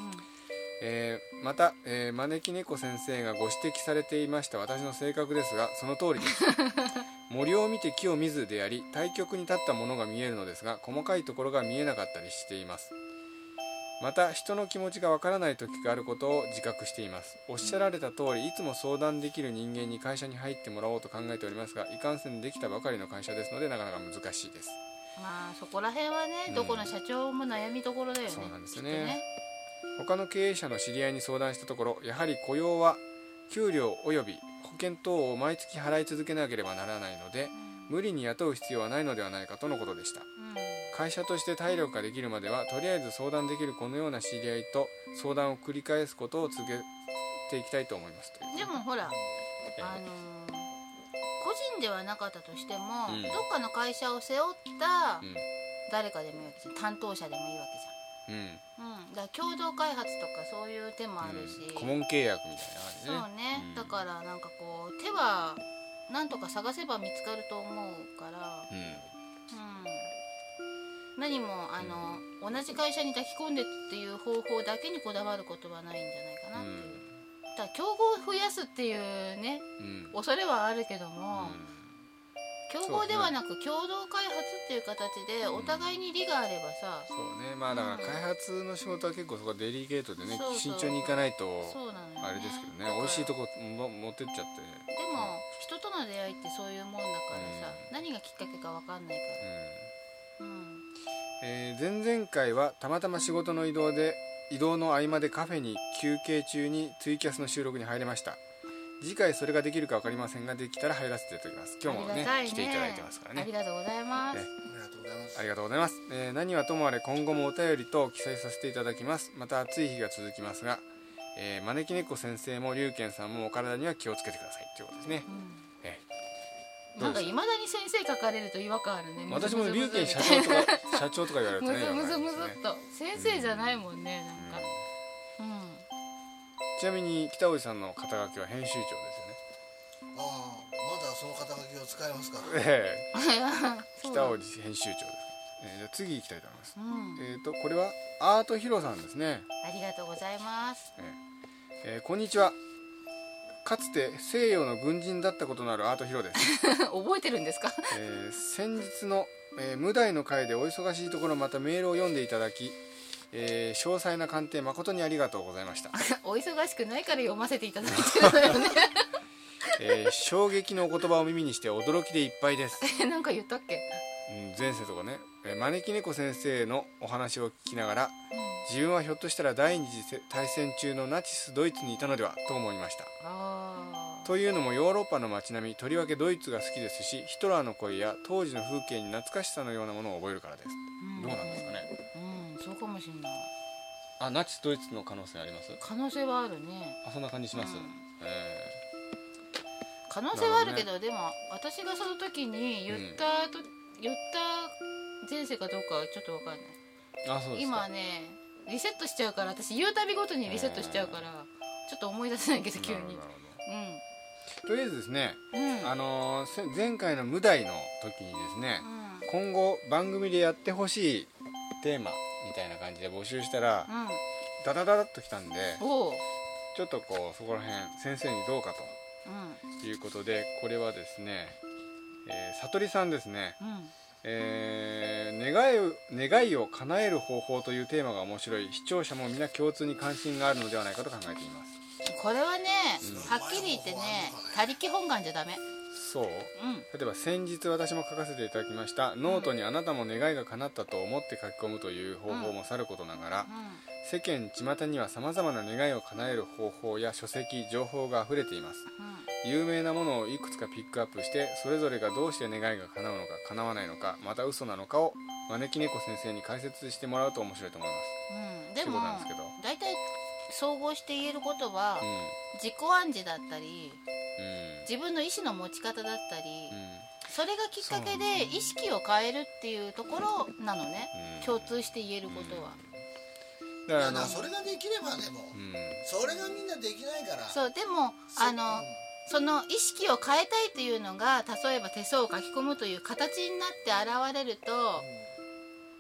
[SPEAKER 1] えーまた、えー招き猫先生がご指摘されていました。私の性格ですがその通りです。森を見て木を見ずであり対極に立ったものが見えるのですが細かいところが見えなかったりしています。また人の気持ちがわからない時があることを自覚しています。おっしゃられた通りいつも相談できる人間に会社に入ってもらおうと考えておりますがいかんせんできたばかりの会社ですのでなかなか難しいです。
[SPEAKER 2] まあそこら辺はね、
[SPEAKER 1] うん
[SPEAKER 2] どこの社長も悩みどころだよね。
[SPEAKER 1] そうなんですね他の経営者の知り合いに相談したところやはり雇用は給料及び保険等を毎月払い続けなければならないので無理に雇う必要はないのではないかとのことでした。
[SPEAKER 2] うん。
[SPEAKER 1] 会社として体力ができるまではとりあえず相談できるこのような知り合いと相談を繰り返すことを続けていきたいと思います。
[SPEAKER 2] で。もほら
[SPEAKER 1] えー
[SPEAKER 2] あのー個人ではなかったとしても、
[SPEAKER 1] うん。
[SPEAKER 2] どっかの会社を背負った
[SPEAKER 1] うん。
[SPEAKER 2] 誰かでもいいわけじゃん担当者でもいいわけじ
[SPEAKER 1] うん。
[SPEAKER 2] うん、だ共同開発とかそういう手もあるし、
[SPEAKER 1] うん。顧問契約みたいな感じ
[SPEAKER 2] そう
[SPEAKER 1] で
[SPEAKER 2] ね、
[SPEAKER 1] うん。
[SPEAKER 2] だからなんかこう手はなんとか探せば見つかると思うから、
[SPEAKER 1] うん。
[SPEAKER 2] うん、何もあの、同じ会社に抱き込んでっていう方法だけにこだわることはないんじゃないかなっていう、だから競合を増やすっていうね
[SPEAKER 1] うん。
[SPEAKER 2] 恐れはあるけども、
[SPEAKER 1] うん
[SPEAKER 2] 競合ではなく共同開発っていう形でお互いに利があればさ、
[SPEAKER 1] そうね。まあだから開発の仕事は結構そこはデリケートでね慎重にいかないとあれですけどね。美味しいとこも持ってっちゃって。
[SPEAKER 2] でも人との出会いってそういうもんだからさ、
[SPEAKER 1] うん。
[SPEAKER 2] 何がきっかけか分かんないから。うん。
[SPEAKER 1] えー前々回はたまたま仕事の移動で移動の合間でカフェに休憩中にツイキャスの収録に入れました次回それができるか分かりませんができたら入らせていただきます。今日もね。
[SPEAKER 2] ありがたい
[SPEAKER 1] 来ていただいてますからね。
[SPEAKER 2] ありがとうございます、
[SPEAKER 1] ね。
[SPEAKER 3] ありがとうございます。
[SPEAKER 1] ありがとうございます、えー何はともあれ今後もお便りと記載させていただきます。また暑い日が続きますが、えー招き猫先生も龍賢さんもお体には気をつけてくださいということですね、
[SPEAKER 2] うん
[SPEAKER 1] え
[SPEAKER 2] なんかいまだに先生書かれると違和感あるね
[SPEAKER 1] ー私も龍賢社
[SPEAKER 2] 長
[SPEAKER 1] 長とか社長とか言われると
[SPEAKER 2] む
[SPEAKER 1] ね
[SPEAKER 2] ずむずむず
[SPEAKER 1] わかりますね。
[SPEAKER 2] っと先生じゃないもんねなんか。うん
[SPEAKER 1] ちなみに北尾さんの肩書きは編集長ですよね。
[SPEAKER 3] ああまだその肩書きを使いますか。
[SPEAKER 1] ええ。北尾編集長です、えーじゃあ次行きたいと思います、
[SPEAKER 2] うん。
[SPEAKER 1] えっ、とこれはアートヒロさんですね、
[SPEAKER 2] ありがとうございます。
[SPEAKER 1] えーえーこんにちは。かつて西洋の軍人だったことのあるアートヒロです、
[SPEAKER 2] 覚えてるんですか？
[SPEAKER 1] えー先日の、えー無題の回でお忙しいところまたメールを読んでいただき、えー詳細な鑑定誠にありがとうございました、
[SPEAKER 2] お忙しくないから読ませていただいてるのよね。
[SPEAKER 1] えー衝撃のお言葉を耳にして驚きでいっぱいです。
[SPEAKER 2] え なんか言ったっけ？
[SPEAKER 1] うん前世とかね、えー招き猫先生のお話を聞きながら自分はひょっとしたら第二次大戦中のナチスドイツにいたのではと思いました。というのもヨーロッパの街並みとりわけドイツが好きですしヒトラーの声や当時の風景に懐かしさのようなものを覚えるからです、
[SPEAKER 2] ん。
[SPEAKER 1] どうなんですかね
[SPEAKER 2] もしれない。
[SPEAKER 1] あナチスドイツの可能性あります？
[SPEAKER 2] 可能性はあるね。
[SPEAKER 1] あそんな感じします、
[SPEAKER 2] うん。
[SPEAKER 1] え
[SPEAKER 2] 可能性はあるけどでも私がその時に言ったと、言った前世かどうかはちょっと分かんない。
[SPEAKER 1] ーあそうですか。
[SPEAKER 2] 今ねリセットしちゃうから私言うたびごとにリセットしちゃうからちょっと思い出せないけど急に
[SPEAKER 1] なるほどなるほど。とりあえずですね、
[SPEAKER 2] うん。うん
[SPEAKER 1] あのーせ前回の無題の時にですね、
[SPEAKER 2] うん。
[SPEAKER 1] 今後番組でやってほしいテーマみたいな感じで募集したら、
[SPEAKER 2] うん。
[SPEAKER 1] ダダダダッときたんでちょっとこうそこら辺先生にどうか
[SPEAKER 2] うん。
[SPEAKER 1] ということでこれはですね、えー、悟りさんですね、
[SPEAKER 2] うん。
[SPEAKER 1] えー願いを願いを叶える方法というテーマが面白い。視聴者も皆共通に関心があるのではないかと考えています。
[SPEAKER 2] これはね、
[SPEAKER 1] うん
[SPEAKER 2] はっきり言ってね他力本願じゃダメ
[SPEAKER 1] そう？
[SPEAKER 2] うん。
[SPEAKER 1] 例えば先日私も書かせていただきましたノートにあなたも願いが叶ったと思って書き込むという方法もさることながら、世間巷にはさまざまな願いを叶える方法や書籍情報があふれています。
[SPEAKER 2] うん。
[SPEAKER 1] 有名なものをいくつかピックアップしてそれぞれがどうして願いが叶うのか叶わないのかまた嘘なのかを招き猫先生に解説してもらうと面白いと思い
[SPEAKER 2] うん、
[SPEAKER 1] そういう
[SPEAKER 2] でも
[SPEAKER 1] なんですけど。
[SPEAKER 2] 大体総合して言えることは、自己暗示だったり
[SPEAKER 1] うん。
[SPEAKER 2] 自分の意思の持ち方だったり、
[SPEAKER 1] うん。
[SPEAKER 2] それがきっかけで意識を変えるっていうところなのね、
[SPEAKER 1] うん。
[SPEAKER 2] 共通して言えることは、
[SPEAKER 1] だからあの
[SPEAKER 3] だからそれができればでも、
[SPEAKER 1] うん。
[SPEAKER 3] それがみんなできないから。
[SPEAKER 2] そうでも
[SPEAKER 3] そ
[SPEAKER 2] あのその意識を変えたいというのが例えば手相を書き込むという形になって現れると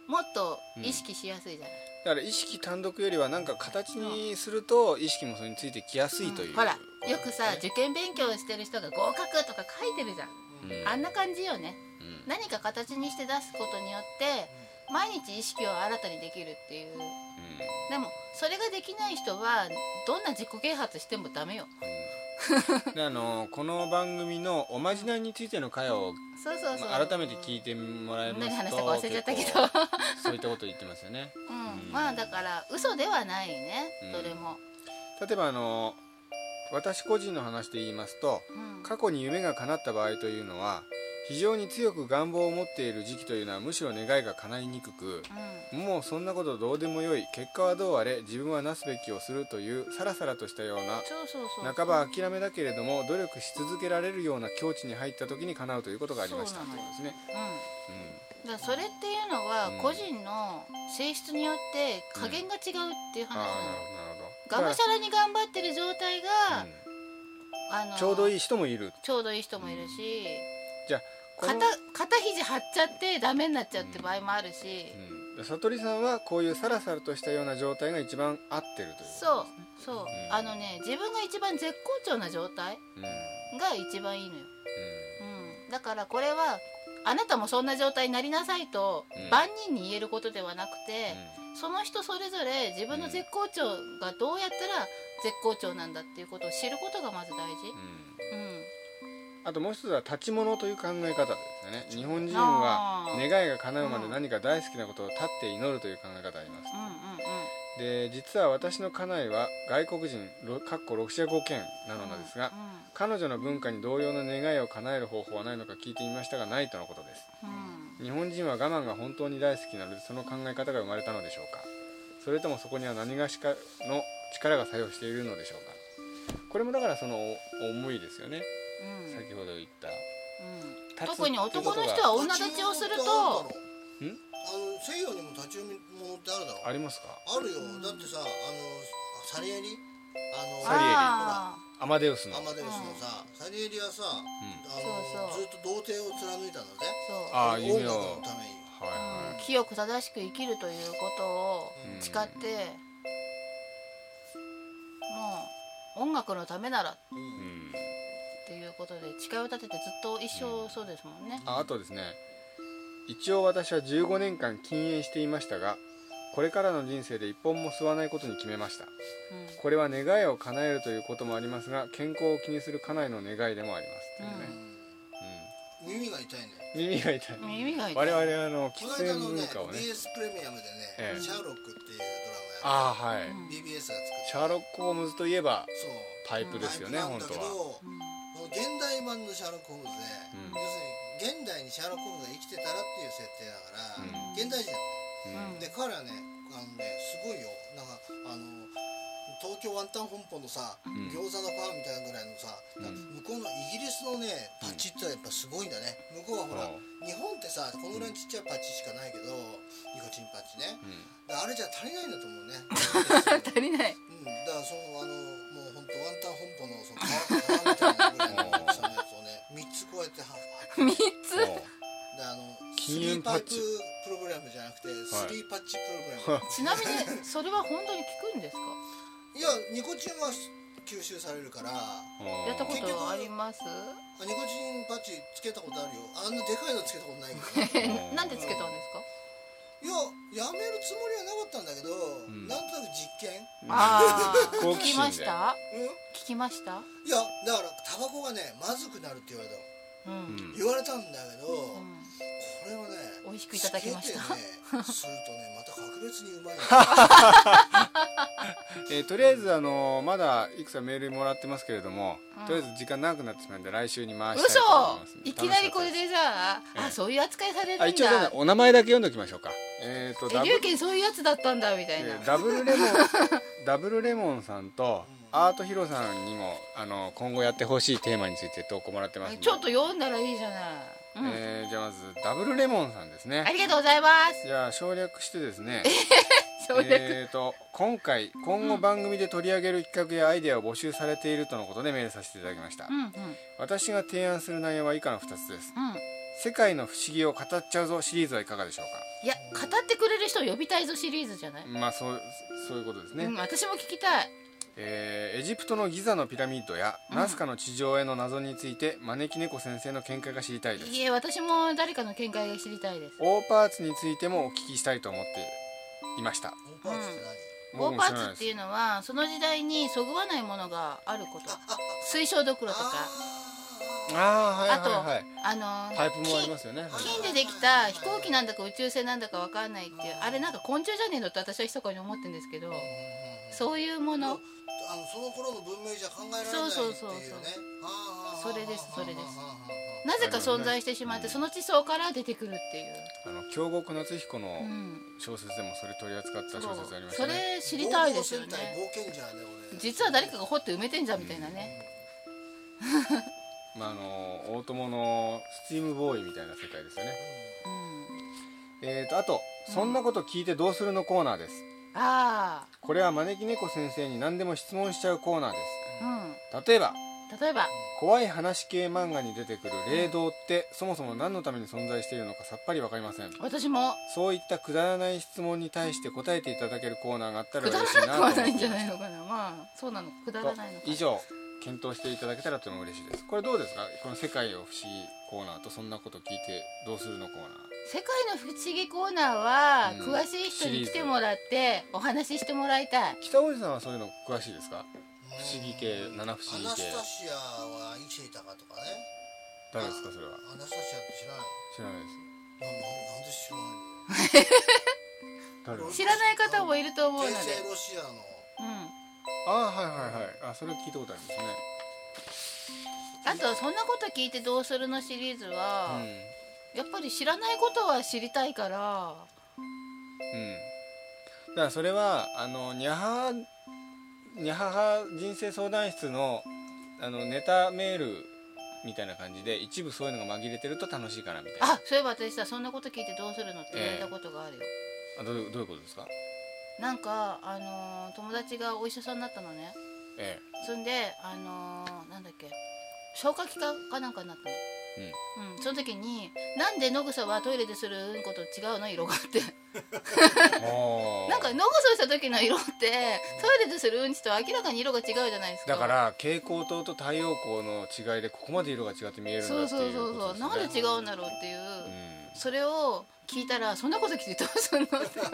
[SPEAKER 2] もっと意識しやすいじゃない、
[SPEAKER 1] だから意識単独よりはなんか形にすると意識もそれについてきやすいという、
[SPEAKER 2] うん。ほらよくさ受験勉強してる人が合格とか書いてるじゃん、
[SPEAKER 1] うん。
[SPEAKER 2] あんな感じよね。
[SPEAKER 1] うん。
[SPEAKER 2] 何か形にして出すことによって毎日意識を新たにできるっていう。でもそれができない人はどんな自己啓発してもダメよ
[SPEAKER 1] あのこの番組のおまじないについての会を、
[SPEAKER 2] そうそうそう、
[SPEAKER 1] まあ改めて聞いてもらえますと
[SPEAKER 2] 何話したか忘れちゃったけど。
[SPEAKER 1] そういったこと言ってますよね。
[SPEAKER 2] うん、まあだから嘘ではないね、
[SPEAKER 1] うん。
[SPEAKER 2] どれも、
[SPEAKER 1] 例えばあの私個人の話で言いますと
[SPEAKER 2] うん、
[SPEAKER 1] 過去に夢が叶った場合というのは非常に強く願望を持っている時期というのはむしろ願いが叶いにくくもうそんなことどうでもよい。結果はどうあれ自分はなすべきをするというさらさらとしたような半ば諦めだけれども努力し続けられるような境地に入った時に叶うということがありました。
[SPEAKER 2] そうなの
[SPEAKER 1] ということですね、
[SPEAKER 2] うん。それっていうのは
[SPEAKER 1] うん。
[SPEAKER 2] 個人の性質によって加減が違うっていう話なの、
[SPEAKER 1] なるほどなるほど。
[SPEAKER 2] がむしゃらに頑張ってる状態が、
[SPEAKER 1] うん。
[SPEAKER 2] あの
[SPEAKER 1] ちょうどいい人もいる。
[SPEAKER 2] ちょうどいい人もいるし、
[SPEAKER 1] じゃあ
[SPEAKER 2] 肩肩肘張っちゃってダメになっちゃうって場合もあるし、
[SPEAKER 1] うん、悟りさんはこういうサラサラとしたような状態が一番合ってるという
[SPEAKER 2] そうそう、
[SPEAKER 1] ん。
[SPEAKER 2] あのね自分が一番絶好調な状態が一番いいのよ、うん、だからこれはあなたもそんな状態になりなさいと
[SPEAKER 1] うん。
[SPEAKER 2] 万人に言えることではなくて、その人それぞれ自分の絶好調がどうやったら絶好調なんだっていうことを知ることがまず大事、
[SPEAKER 1] うん、あともう一つは立ち物という考え方ですよね。日本人は願いが叶うまで何か大好きなことを立って祈るという考え方あります。
[SPEAKER 2] うんうん
[SPEAKER 1] で実は私の家内は外国人ロかっこロシア語圏なのですが、彼女の文化に同様の願いを叶える方法はないのか聞いてみましたがないとのことです。
[SPEAKER 2] うん。うん
[SPEAKER 1] 日本人は我慢が本当に大好きなのでその考え方が生まれたのでしょうか。それともそこには何がしかの力が作用しているのでしょうか。これもだからその思いですよね。
[SPEAKER 2] うん
[SPEAKER 1] 先ほど言った。
[SPEAKER 2] 特に男の人
[SPEAKER 1] は
[SPEAKER 2] は女立ちをすると。
[SPEAKER 3] あの西洋にも立ち読み物ってあるだろ
[SPEAKER 1] ありますか？
[SPEAKER 3] あるよ。だってさあのサリエリ？あの
[SPEAKER 1] サリエリ。
[SPEAKER 2] あ
[SPEAKER 1] アマデウスの。
[SPEAKER 3] アマデウスのさ、サリエリはさ、あの
[SPEAKER 2] そうそう。
[SPEAKER 3] ずっと童貞を貫いたのね
[SPEAKER 2] そう。
[SPEAKER 1] ああ
[SPEAKER 3] 音
[SPEAKER 1] 夢を
[SPEAKER 3] 楽の。ために
[SPEAKER 1] は
[SPEAKER 2] うん清く正しく生きるということを
[SPEAKER 1] うん。
[SPEAKER 2] 誓って、もう音楽のためなら。っ
[SPEAKER 3] うん
[SPEAKER 1] いはい、う
[SPEAKER 2] ことで誓いを立ててずっと一生そうですもんね、
[SPEAKER 1] ああとですね。一応私は15年間禁煙していましたがこれからの人生で一本も吸わないことに決めました。
[SPEAKER 2] うん。
[SPEAKER 1] これは願いを叶えるということもありますが健康を気にする家内の願いでもあります。っていうね、
[SPEAKER 3] 耳が痛いね
[SPEAKER 1] うん耳が痛い。
[SPEAKER 2] 耳が痛い。
[SPEAKER 1] 我々はあの
[SPEAKER 3] この
[SPEAKER 1] 喫煙
[SPEAKER 3] 間のね。
[SPEAKER 1] 文化をね
[SPEAKER 3] BS プレミアムでね、
[SPEAKER 1] ええ。
[SPEAKER 3] シャーロックっていうドラ
[SPEAKER 1] ああはい、
[SPEAKER 3] BBS が作って
[SPEAKER 1] シャーロック・ホームズといえばパイプですよね、本当は、
[SPEAKER 3] 現代版のシャーロック・ホームズで、
[SPEAKER 1] うん
[SPEAKER 3] 要するに現代にシャーロック・ホームズが生きてたらっていう設定だから、
[SPEAKER 1] うん。
[SPEAKER 3] 現代人なの
[SPEAKER 1] うん。
[SPEAKER 3] で彼はねあのねすごいよ。なんかあの東京ワンタン本舗のさ、
[SPEAKER 1] ん。
[SPEAKER 3] 餃子の皮みたいなぐらいのさ、
[SPEAKER 1] うん。
[SPEAKER 3] 向こうのイギリスのねパチってのはやっぱすごいんだね。向こうはほら、
[SPEAKER 1] うん。
[SPEAKER 3] 日本ってさこのぐらいちっちゃいパチしかないけどニコチンパチね。
[SPEAKER 1] うん。
[SPEAKER 3] あれじゃ足りないんだと思うね。
[SPEAKER 2] 足りない。
[SPEAKER 3] うん、だからそのあの本当ワンタン本舗のその皮皮みたいなぐらいの大きさのやつをね3つこうやって
[SPEAKER 2] 三つ？
[SPEAKER 3] であの
[SPEAKER 1] 禁煙
[SPEAKER 3] スリーパイプ
[SPEAKER 1] パッチ
[SPEAKER 3] プログラムじゃなくて
[SPEAKER 1] はい。
[SPEAKER 3] スリーパッチプログラム、
[SPEAKER 2] ちなみにそれは本当に効くんですか？
[SPEAKER 3] い、やニコチンは吸収されるからあ
[SPEAKER 2] やったことあります？
[SPEAKER 3] ニコチンパッチつけたことあるよ。あんなでかいのつけたことないけど
[SPEAKER 2] な んでつけたんですか？
[SPEAKER 3] いややめるつもりはなかったんだけど、
[SPEAKER 1] ん。
[SPEAKER 3] なんとなく実験？
[SPEAKER 2] ああ
[SPEAKER 1] 好
[SPEAKER 2] 聞きました？
[SPEAKER 3] うん？
[SPEAKER 2] 聞きました？
[SPEAKER 3] いやだからタバコがねまずくなるって言われたの。
[SPEAKER 2] うん、
[SPEAKER 1] うん
[SPEAKER 3] 言われたんだけど、
[SPEAKER 2] うん。
[SPEAKER 3] これはね
[SPEAKER 2] 美味しくいただきました？
[SPEAKER 3] つけてねするとねまた格別にうまいの
[SPEAKER 1] えーとりあえずあのまだいくつかメールもらってますけれども、
[SPEAKER 2] うん。
[SPEAKER 1] とりあえず時間長くなってしまうんで来週に回したい
[SPEAKER 2] 嘘
[SPEAKER 1] と思います。
[SPEAKER 2] いきなりこれでさ
[SPEAKER 1] ええ
[SPEAKER 2] あそういう扱いされるんだ。
[SPEAKER 1] 一応ねお名前だけ読んでおきましょうか。えっ、とダブ
[SPEAKER 2] え龍拳そういうやつだったんだみたいな、
[SPEAKER 1] えーダブルレモン ダブルレモンさんとアートヒロさんにもあの今後やってほしいテーマについて投稿もらってます
[SPEAKER 2] ちょっと読んだらいいじゃない、うん。
[SPEAKER 1] えーじゃあまずダブルレモンさんですね。
[SPEAKER 2] ありがとうございます。
[SPEAKER 1] じゃあ省略してですね
[SPEAKER 2] 省略、
[SPEAKER 1] えーと今回今後番組で取り上げる企画やアイデアを募集されているとのことでメールさせていただきました、
[SPEAKER 2] うんうん。
[SPEAKER 1] 私が提案する内容は以下の2つです。
[SPEAKER 2] うん。
[SPEAKER 1] 世界の不思議を語っちゃうぞシリーズはいかがでしょう
[SPEAKER 2] いや語ってくれる人を呼びたいぞシリーズじゃない、
[SPEAKER 1] かまあそうそういうことですね、
[SPEAKER 2] うん、私も聞きたい。
[SPEAKER 1] えーエジプトのギザのピラミッドや、
[SPEAKER 2] うん。
[SPEAKER 1] ナスカの地上絵の謎について招き猫先生の見解が知りたいです。
[SPEAKER 2] いえ私も誰かの見解が知りたいです
[SPEAKER 1] 大パーツについてもお聞きしたいと思っていました。
[SPEAKER 3] オーパーツって
[SPEAKER 1] いです。
[SPEAKER 2] ーツっていうのはその時代にそぐわないものがあること。水晶ドクロとか
[SPEAKER 1] ああはい
[SPEAKER 2] あと
[SPEAKER 1] はいはい。
[SPEAKER 2] あの
[SPEAKER 1] パイプもありますよね
[SPEAKER 2] 金でできた飛行機なんだか宇宙船なんだかわかんないっていうあれなんか昆虫じゃねえのって私は密かに思ってるんですけどそういうもの。
[SPEAKER 3] あのその頃の文明じゃ考えられないっていうね。
[SPEAKER 2] そうそうそうそう。それですそれです。なぜか存在してしまってその地層から出てくるっていう、
[SPEAKER 1] あの京極夏彦の
[SPEAKER 2] うん、
[SPEAKER 1] 小説でもそれ取り扱った小説ありまし
[SPEAKER 2] そ
[SPEAKER 1] たね
[SPEAKER 2] れ知りたいですよね。実は誰かが掘って埋めてんじゃんみたいなね、
[SPEAKER 1] まああの大友のスチームボーイみたいな世界ですよね。
[SPEAKER 2] うん。
[SPEAKER 1] えーとあと「そんなこと聞いてどうする?」のコーナーです。
[SPEAKER 2] あ
[SPEAKER 1] これは招き猫先生に何でも質問しちゃうコーナーで
[SPEAKER 2] あ
[SPEAKER 1] す例えば
[SPEAKER 2] うん例えば。
[SPEAKER 1] 怖い話系漫画に出てくる霊道ってそもそも何のために存在しているのかさっぱりわかりません。
[SPEAKER 2] 私も。
[SPEAKER 1] そういったくだらない質問に対して答えていただけるコーナーがあったら
[SPEAKER 2] くだ
[SPEAKER 1] 嬉しいな
[SPEAKER 2] らなくは
[SPEAKER 1] と思っています。
[SPEAKER 2] ないんじゃないのかな。まあそうなの。くだらないのか。
[SPEAKER 1] 以上検討していただけたらとても嬉しいです。これどうですか？この世界を不思議コーナーとそんなこと聞いてどうするのコーナー。
[SPEAKER 2] 世界の不思議コーナーは、
[SPEAKER 1] うん。
[SPEAKER 2] 詳しい人に来てもらってお話ししてもらいたい。
[SPEAKER 1] 北大路さんはそういうの詳しいですか？不思議系七不思議
[SPEAKER 3] アナ
[SPEAKER 1] 系
[SPEAKER 3] スタシアは生きていたかとかね。
[SPEAKER 1] 誰ですかそれは？
[SPEAKER 3] アナスタシアって知らない
[SPEAKER 1] 知らないです。
[SPEAKER 3] なななんで知らないの？
[SPEAKER 1] 誰です
[SPEAKER 2] 知らない方もいると思うので。
[SPEAKER 3] 帝政ロシアの。
[SPEAKER 2] うん
[SPEAKER 1] ああはいはいはい。あそれ聞いたことありますね。
[SPEAKER 2] あと「そんなこと聞いてどうするの?」シリーズは、
[SPEAKER 1] うん。
[SPEAKER 2] やっぱり知らないことは知りたいから。
[SPEAKER 1] うん。だからそれはあのにゃはにゃはは人生相談室のあのネタメールみたいな感じで一部そういうのが紛れてると楽しいかなみたいな。
[SPEAKER 2] あそういえば私さ「そんなこと聞いてどうするの?」って言われたことがあるよ、
[SPEAKER 1] あどういうどういうことですか？
[SPEAKER 2] なんかあのー友達がお医者さんになったのね。
[SPEAKER 1] え
[SPEAKER 2] そんであのーなんだっけ消化器科かなんかになったの。
[SPEAKER 1] え
[SPEAKER 2] うん、その時に「なんで野草はトイレでするうんこと違うの？色が」って。
[SPEAKER 1] うん
[SPEAKER 2] なんか野草した時の色ってトイレでするうんちと明らかに色が違うじゃないですか。
[SPEAKER 1] だから蛍光灯と太陽光の違いでここまで色が違って見えるんだって
[SPEAKER 2] そうそう
[SPEAKER 1] いう
[SPEAKER 2] そうそう、なんで違うんだろうっていう、
[SPEAKER 1] うん。
[SPEAKER 2] それを聞いたら「そんなこと聞いてどうすんの?」って
[SPEAKER 1] う
[SPEAKER 2] 消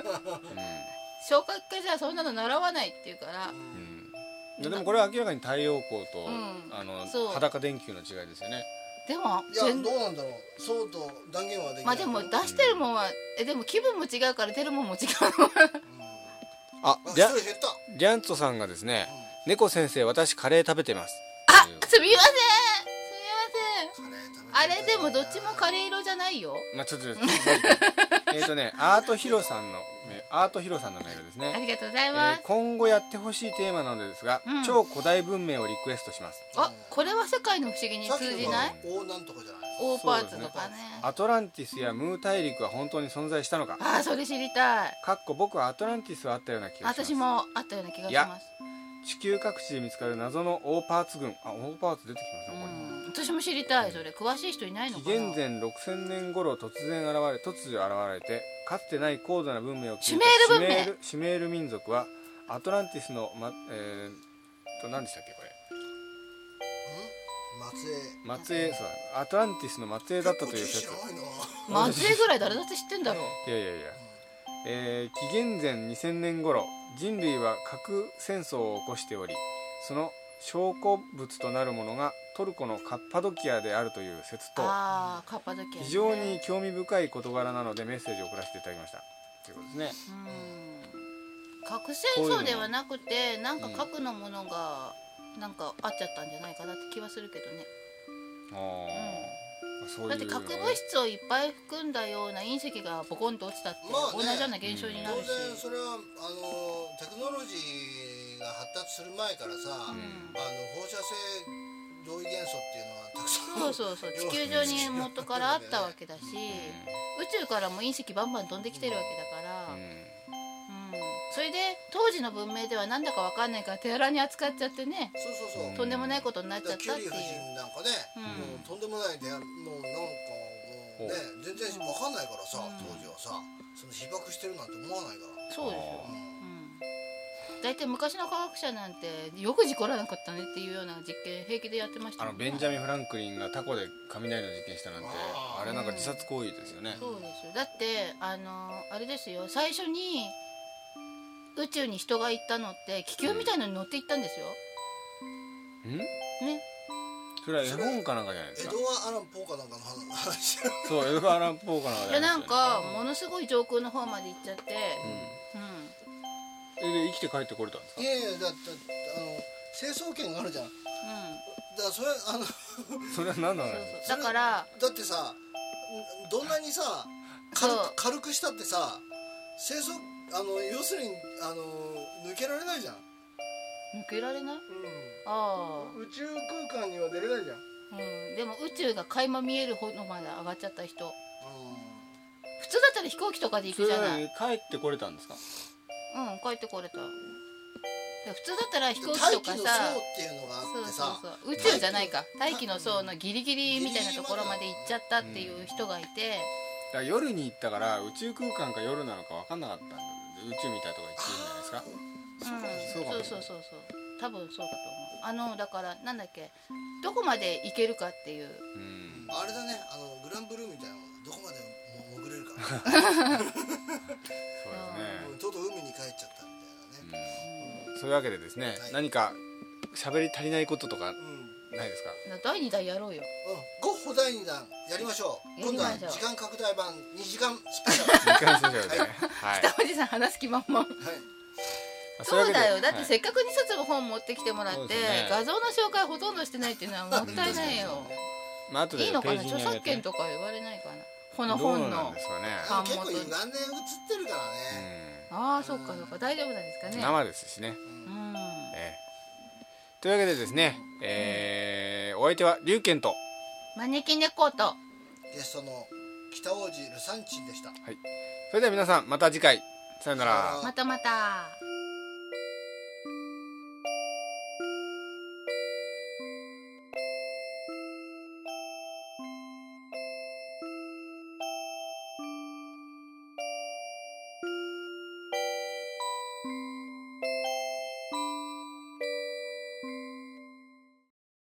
[SPEAKER 2] 化器科じゃそんなの習わないって言うから、
[SPEAKER 1] んうん。ででもこれは明らかに太陽光と、
[SPEAKER 2] うん。
[SPEAKER 1] あの
[SPEAKER 2] そう。
[SPEAKER 1] 裸電球の違いですよね。
[SPEAKER 2] でも
[SPEAKER 3] いや
[SPEAKER 2] 全
[SPEAKER 3] どうなんだろう。そうと断言はできない。
[SPEAKER 2] まあでも出してるもんはえでも気分も違うから出るもんも違うの。
[SPEAKER 1] あ
[SPEAKER 3] あ一
[SPEAKER 1] リャントさんがですね「猫先生私カレー食べてます」
[SPEAKER 2] あすみません。あれでもどっちもカレー色じゃないよ。
[SPEAKER 1] まあちょっとえっと ねアートヒロさんのメアートヒロさんのメールですね、
[SPEAKER 2] ありがとうござい
[SPEAKER 1] え
[SPEAKER 2] ます、
[SPEAKER 1] ー今後やってほしいテーマなのですが、
[SPEAKER 2] うん。
[SPEAKER 1] 超古代文明をリクエストします。
[SPEAKER 2] あこれは世界の不思議に
[SPEAKER 3] さっきの
[SPEAKER 2] 通じない
[SPEAKER 3] 大なんとかじゃない
[SPEAKER 2] 大パーツとかね。
[SPEAKER 1] アトランティスやムー大陸は本当に存在したのか。
[SPEAKER 2] あそれ知りたい。
[SPEAKER 1] かっこ僕はアトランティスはあったような気がします。
[SPEAKER 2] 私もあったような気がします。
[SPEAKER 1] 地球各地で見つかる謎の大パーツ群。あ大パーツ出てきます
[SPEAKER 2] う
[SPEAKER 1] ねこれ、
[SPEAKER 2] ん私も知りたい。それ詳しい人いないのかな？
[SPEAKER 1] 紀元前6000年頃突然現れ突如現れてかつてない高度な文明を築いた
[SPEAKER 2] シュメール文明。
[SPEAKER 1] シュメールシュメール民族はアトランティスの、まえー、と何でしたっけこれ？
[SPEAKER 3] 松江。
[SPEAKER 1] 末裔そうだ。アトランティスの末裔だったという説。
[SPEAKER 2] 松江ぐらい誰だって知ってんだろう。
[SPEAKER 1] いやいやいや、えー紀元前2000年頃人類は核戦争を起こしておりその証拠物となるものがトルコのカッパドキアであるという説と非常に興味深い事柄なのでメッセージを送らせていただきました。ということですね。
[SPEAKER 2] うん。核戦争ではなくてなんか核のものがなんかあっちゃったんじゃないかなって気はするけどね。
[SPEAKER 1] あーそういう。
[SPEAKER 2] だって核物質をいっぱい含んだような隕石がボコンと落ちたって
[SPEAKER 3] まあね。
[SPEAKER 2] 同じような現象にな
[SPEAKER 3] 当
[SPEAKER 2] るし、
[SPEAKER 3] 然それはあのテクノロジーが発達する前からさ、
[SPEAKER 2] うん。
[SPEAKER 3] あの放射性同位元素っていうのはたくさん
[SPEAKER 2] そうそうそう。地球上に元からあったわけだし、宇宙からも隕石バンバン飛んできてるわけだから、
[SPEAKER 1] う
[SPEAKER 2] うん
[SPEAKER 1] ん
[SPEAKER 2] それで当時の文明ではなんだかわかんないから手荒に扱っちゃってね。
[SPEAKER 3] そうそうそう、
[SPEAKER 1] うん
[SPEAKER 2] とんでもないことになっちゃったっていう。
[SPEAKER 3] キュリー夫人なんかね、
[SPEAKER 2] うん。
[SPEAKER 3] もうとんでもないでもうなんかもうね全然わかんないからさ、
[SPEAKER 2] うん。
[SPEAKER 3] 当時はさ。その被爆してるなんて思わないから、
[SPEAKER 2] そうですよ。大体昔の科学者なんてよく事故らなかったねっていうような実験平気でやってました
[SPEAKER 1] あのベンジャミン・フランクリンがタコで雷の実験したなんて
[SPEAKER 3] あ
[SPEAKER 1] れなんか自殺行為ですよね。
[SPEAKER 2] そうですよ。だってあのあれですよ。最初に宇宙に人が行ったのって気球みたいのに乗って行ったんですよ、
[SPEAKER 1] ん？
[SPEAKER 2] ね。
[SPEAKER 1] それは絵本かなんかじゃないですか？
[SPEAKER 3] エドワー・アラン・ポーかなんかの話。
[SPEAKER 1] そうエドガー・ランポーかなんか
[SPEAKER 2] でなんか？
[SPEAKER 1] うん
[SPEAKER 2] ものすごい上空の方まで行っちゃって。うん。
[SPEAKER 1] えで生きて帰ってこれたんですか？
[SPEAKER 3] いやいやだってあの成層圏があるじゃん。だ
[SPEAKER 2] うん。
[SPEAKER 3] からそれあの
[SPEAKER 1] それは何なの
[SPEAKER 2] そうそうだから
[SPEAKER 3] だってさどんなにさ軽くしたってさ清掃あの要するにあの抜けられないじゃん、
[SPEAKER 2] 抜けられない？あ
[SPEAKER 3] 宇宙空間には出れないじゃん、
[SPEAKER 2] あ、うん、でも宇宙が垣間見える方まで上がっちゃった人。不普通だったら飛行機とかで行
[SPEAKER 1] そ
[SPEAKER 2] くじゃない？
[SPEAKER 1] 帰ってこれたんですか？
[SPEAKER 2] うん帰ってこれた。で普通だったら飛行機
[SPEAKER 3] 大気の層
[SPEAKER 2] とかさ
[SPEAKER 3] っていうのがあ
[SPEAKER 2] そうそう
[SPEAKER 3] ってさ
[SPEAKER 2] そう。宇宙じゃないか。大気の層のギリギリみたいなところまで行っちゃったっていう人がいて。
[SPEAKER 1] だから夜に行ったから宇宙空間か夜なのか分かんなかったんで宇宙みたいなところ行っていいんじゃないですか？
[SPEAKER 2] うん。
[SPEAKER 1] そうか
[SPEAKER 2] そうそうそうそう。多分そうだと思う。あのだからなんだっけ？どこまで行けるかっていう。
[SPEAKER 1] うん。
[SPEAKER 3] あれだね。あのグランブルーみたいなのどこまでも潜れるか
[SPEAKER 1] そうですね。
[SPEAKER 3] うん。とうとう海に帰っちゃったみたいなね。
[SPEAKER 1] うん。そういうわけでですね、
[SPEAKER 3] はい。
[SPEAKER 1] 何か喋り足りないこととかないですか？
[SPEAKER 2] 第2弾やろうよ。
[SPEAKER 3] ゴッホ第2弾やりましょう。今度は時間拡大版2時間スペシャル。
[SPEAKER 1] ね。はい。
[SPEAKER 2] 北おじさん話す気満々
[SPEAKER 3] はい。
[SPEAKER 2] そうだよ。だって
[SPEAKER 1] はい
[SPEAKER 2] せっかく2冊も本持ってきてもらって、
[SPEAKER 1] ね。
[SPEAKER 2] 画像の紹介ほとんどしてないっていうのはもったいないよ。
[SPEAKER 1] まあ後で
[SPEAKER 2] いいのかな？著作権とか言われないかな？この
[SPEAKER 1] どう
[SPEAKER 2] 本の
[SPEAKER 1] なんですかね。
[SPEAKER 3] 結構
[SPEAKER 2] 版元に
[SPEAKER 3] 歪んで映ってるからね、
[SPEAKER 2] ああそっかそっか。大丈夫なんですかね。
[SPEAKER 1] うん生ですしね、
[SPEAKER 2] うん。
[SPEAKER 1] ええというわけでですね、えーお相手は龍賢と。
[SPEAKER 2] 招き猫と。
[SPEAKER 3] ゲストの北王子ルサンチンでした。
[SPEAKER 1] それでは皆さんまた次回。さよなら
[SPEAKER 3] さよなら。
[SPEAKER 2] またまた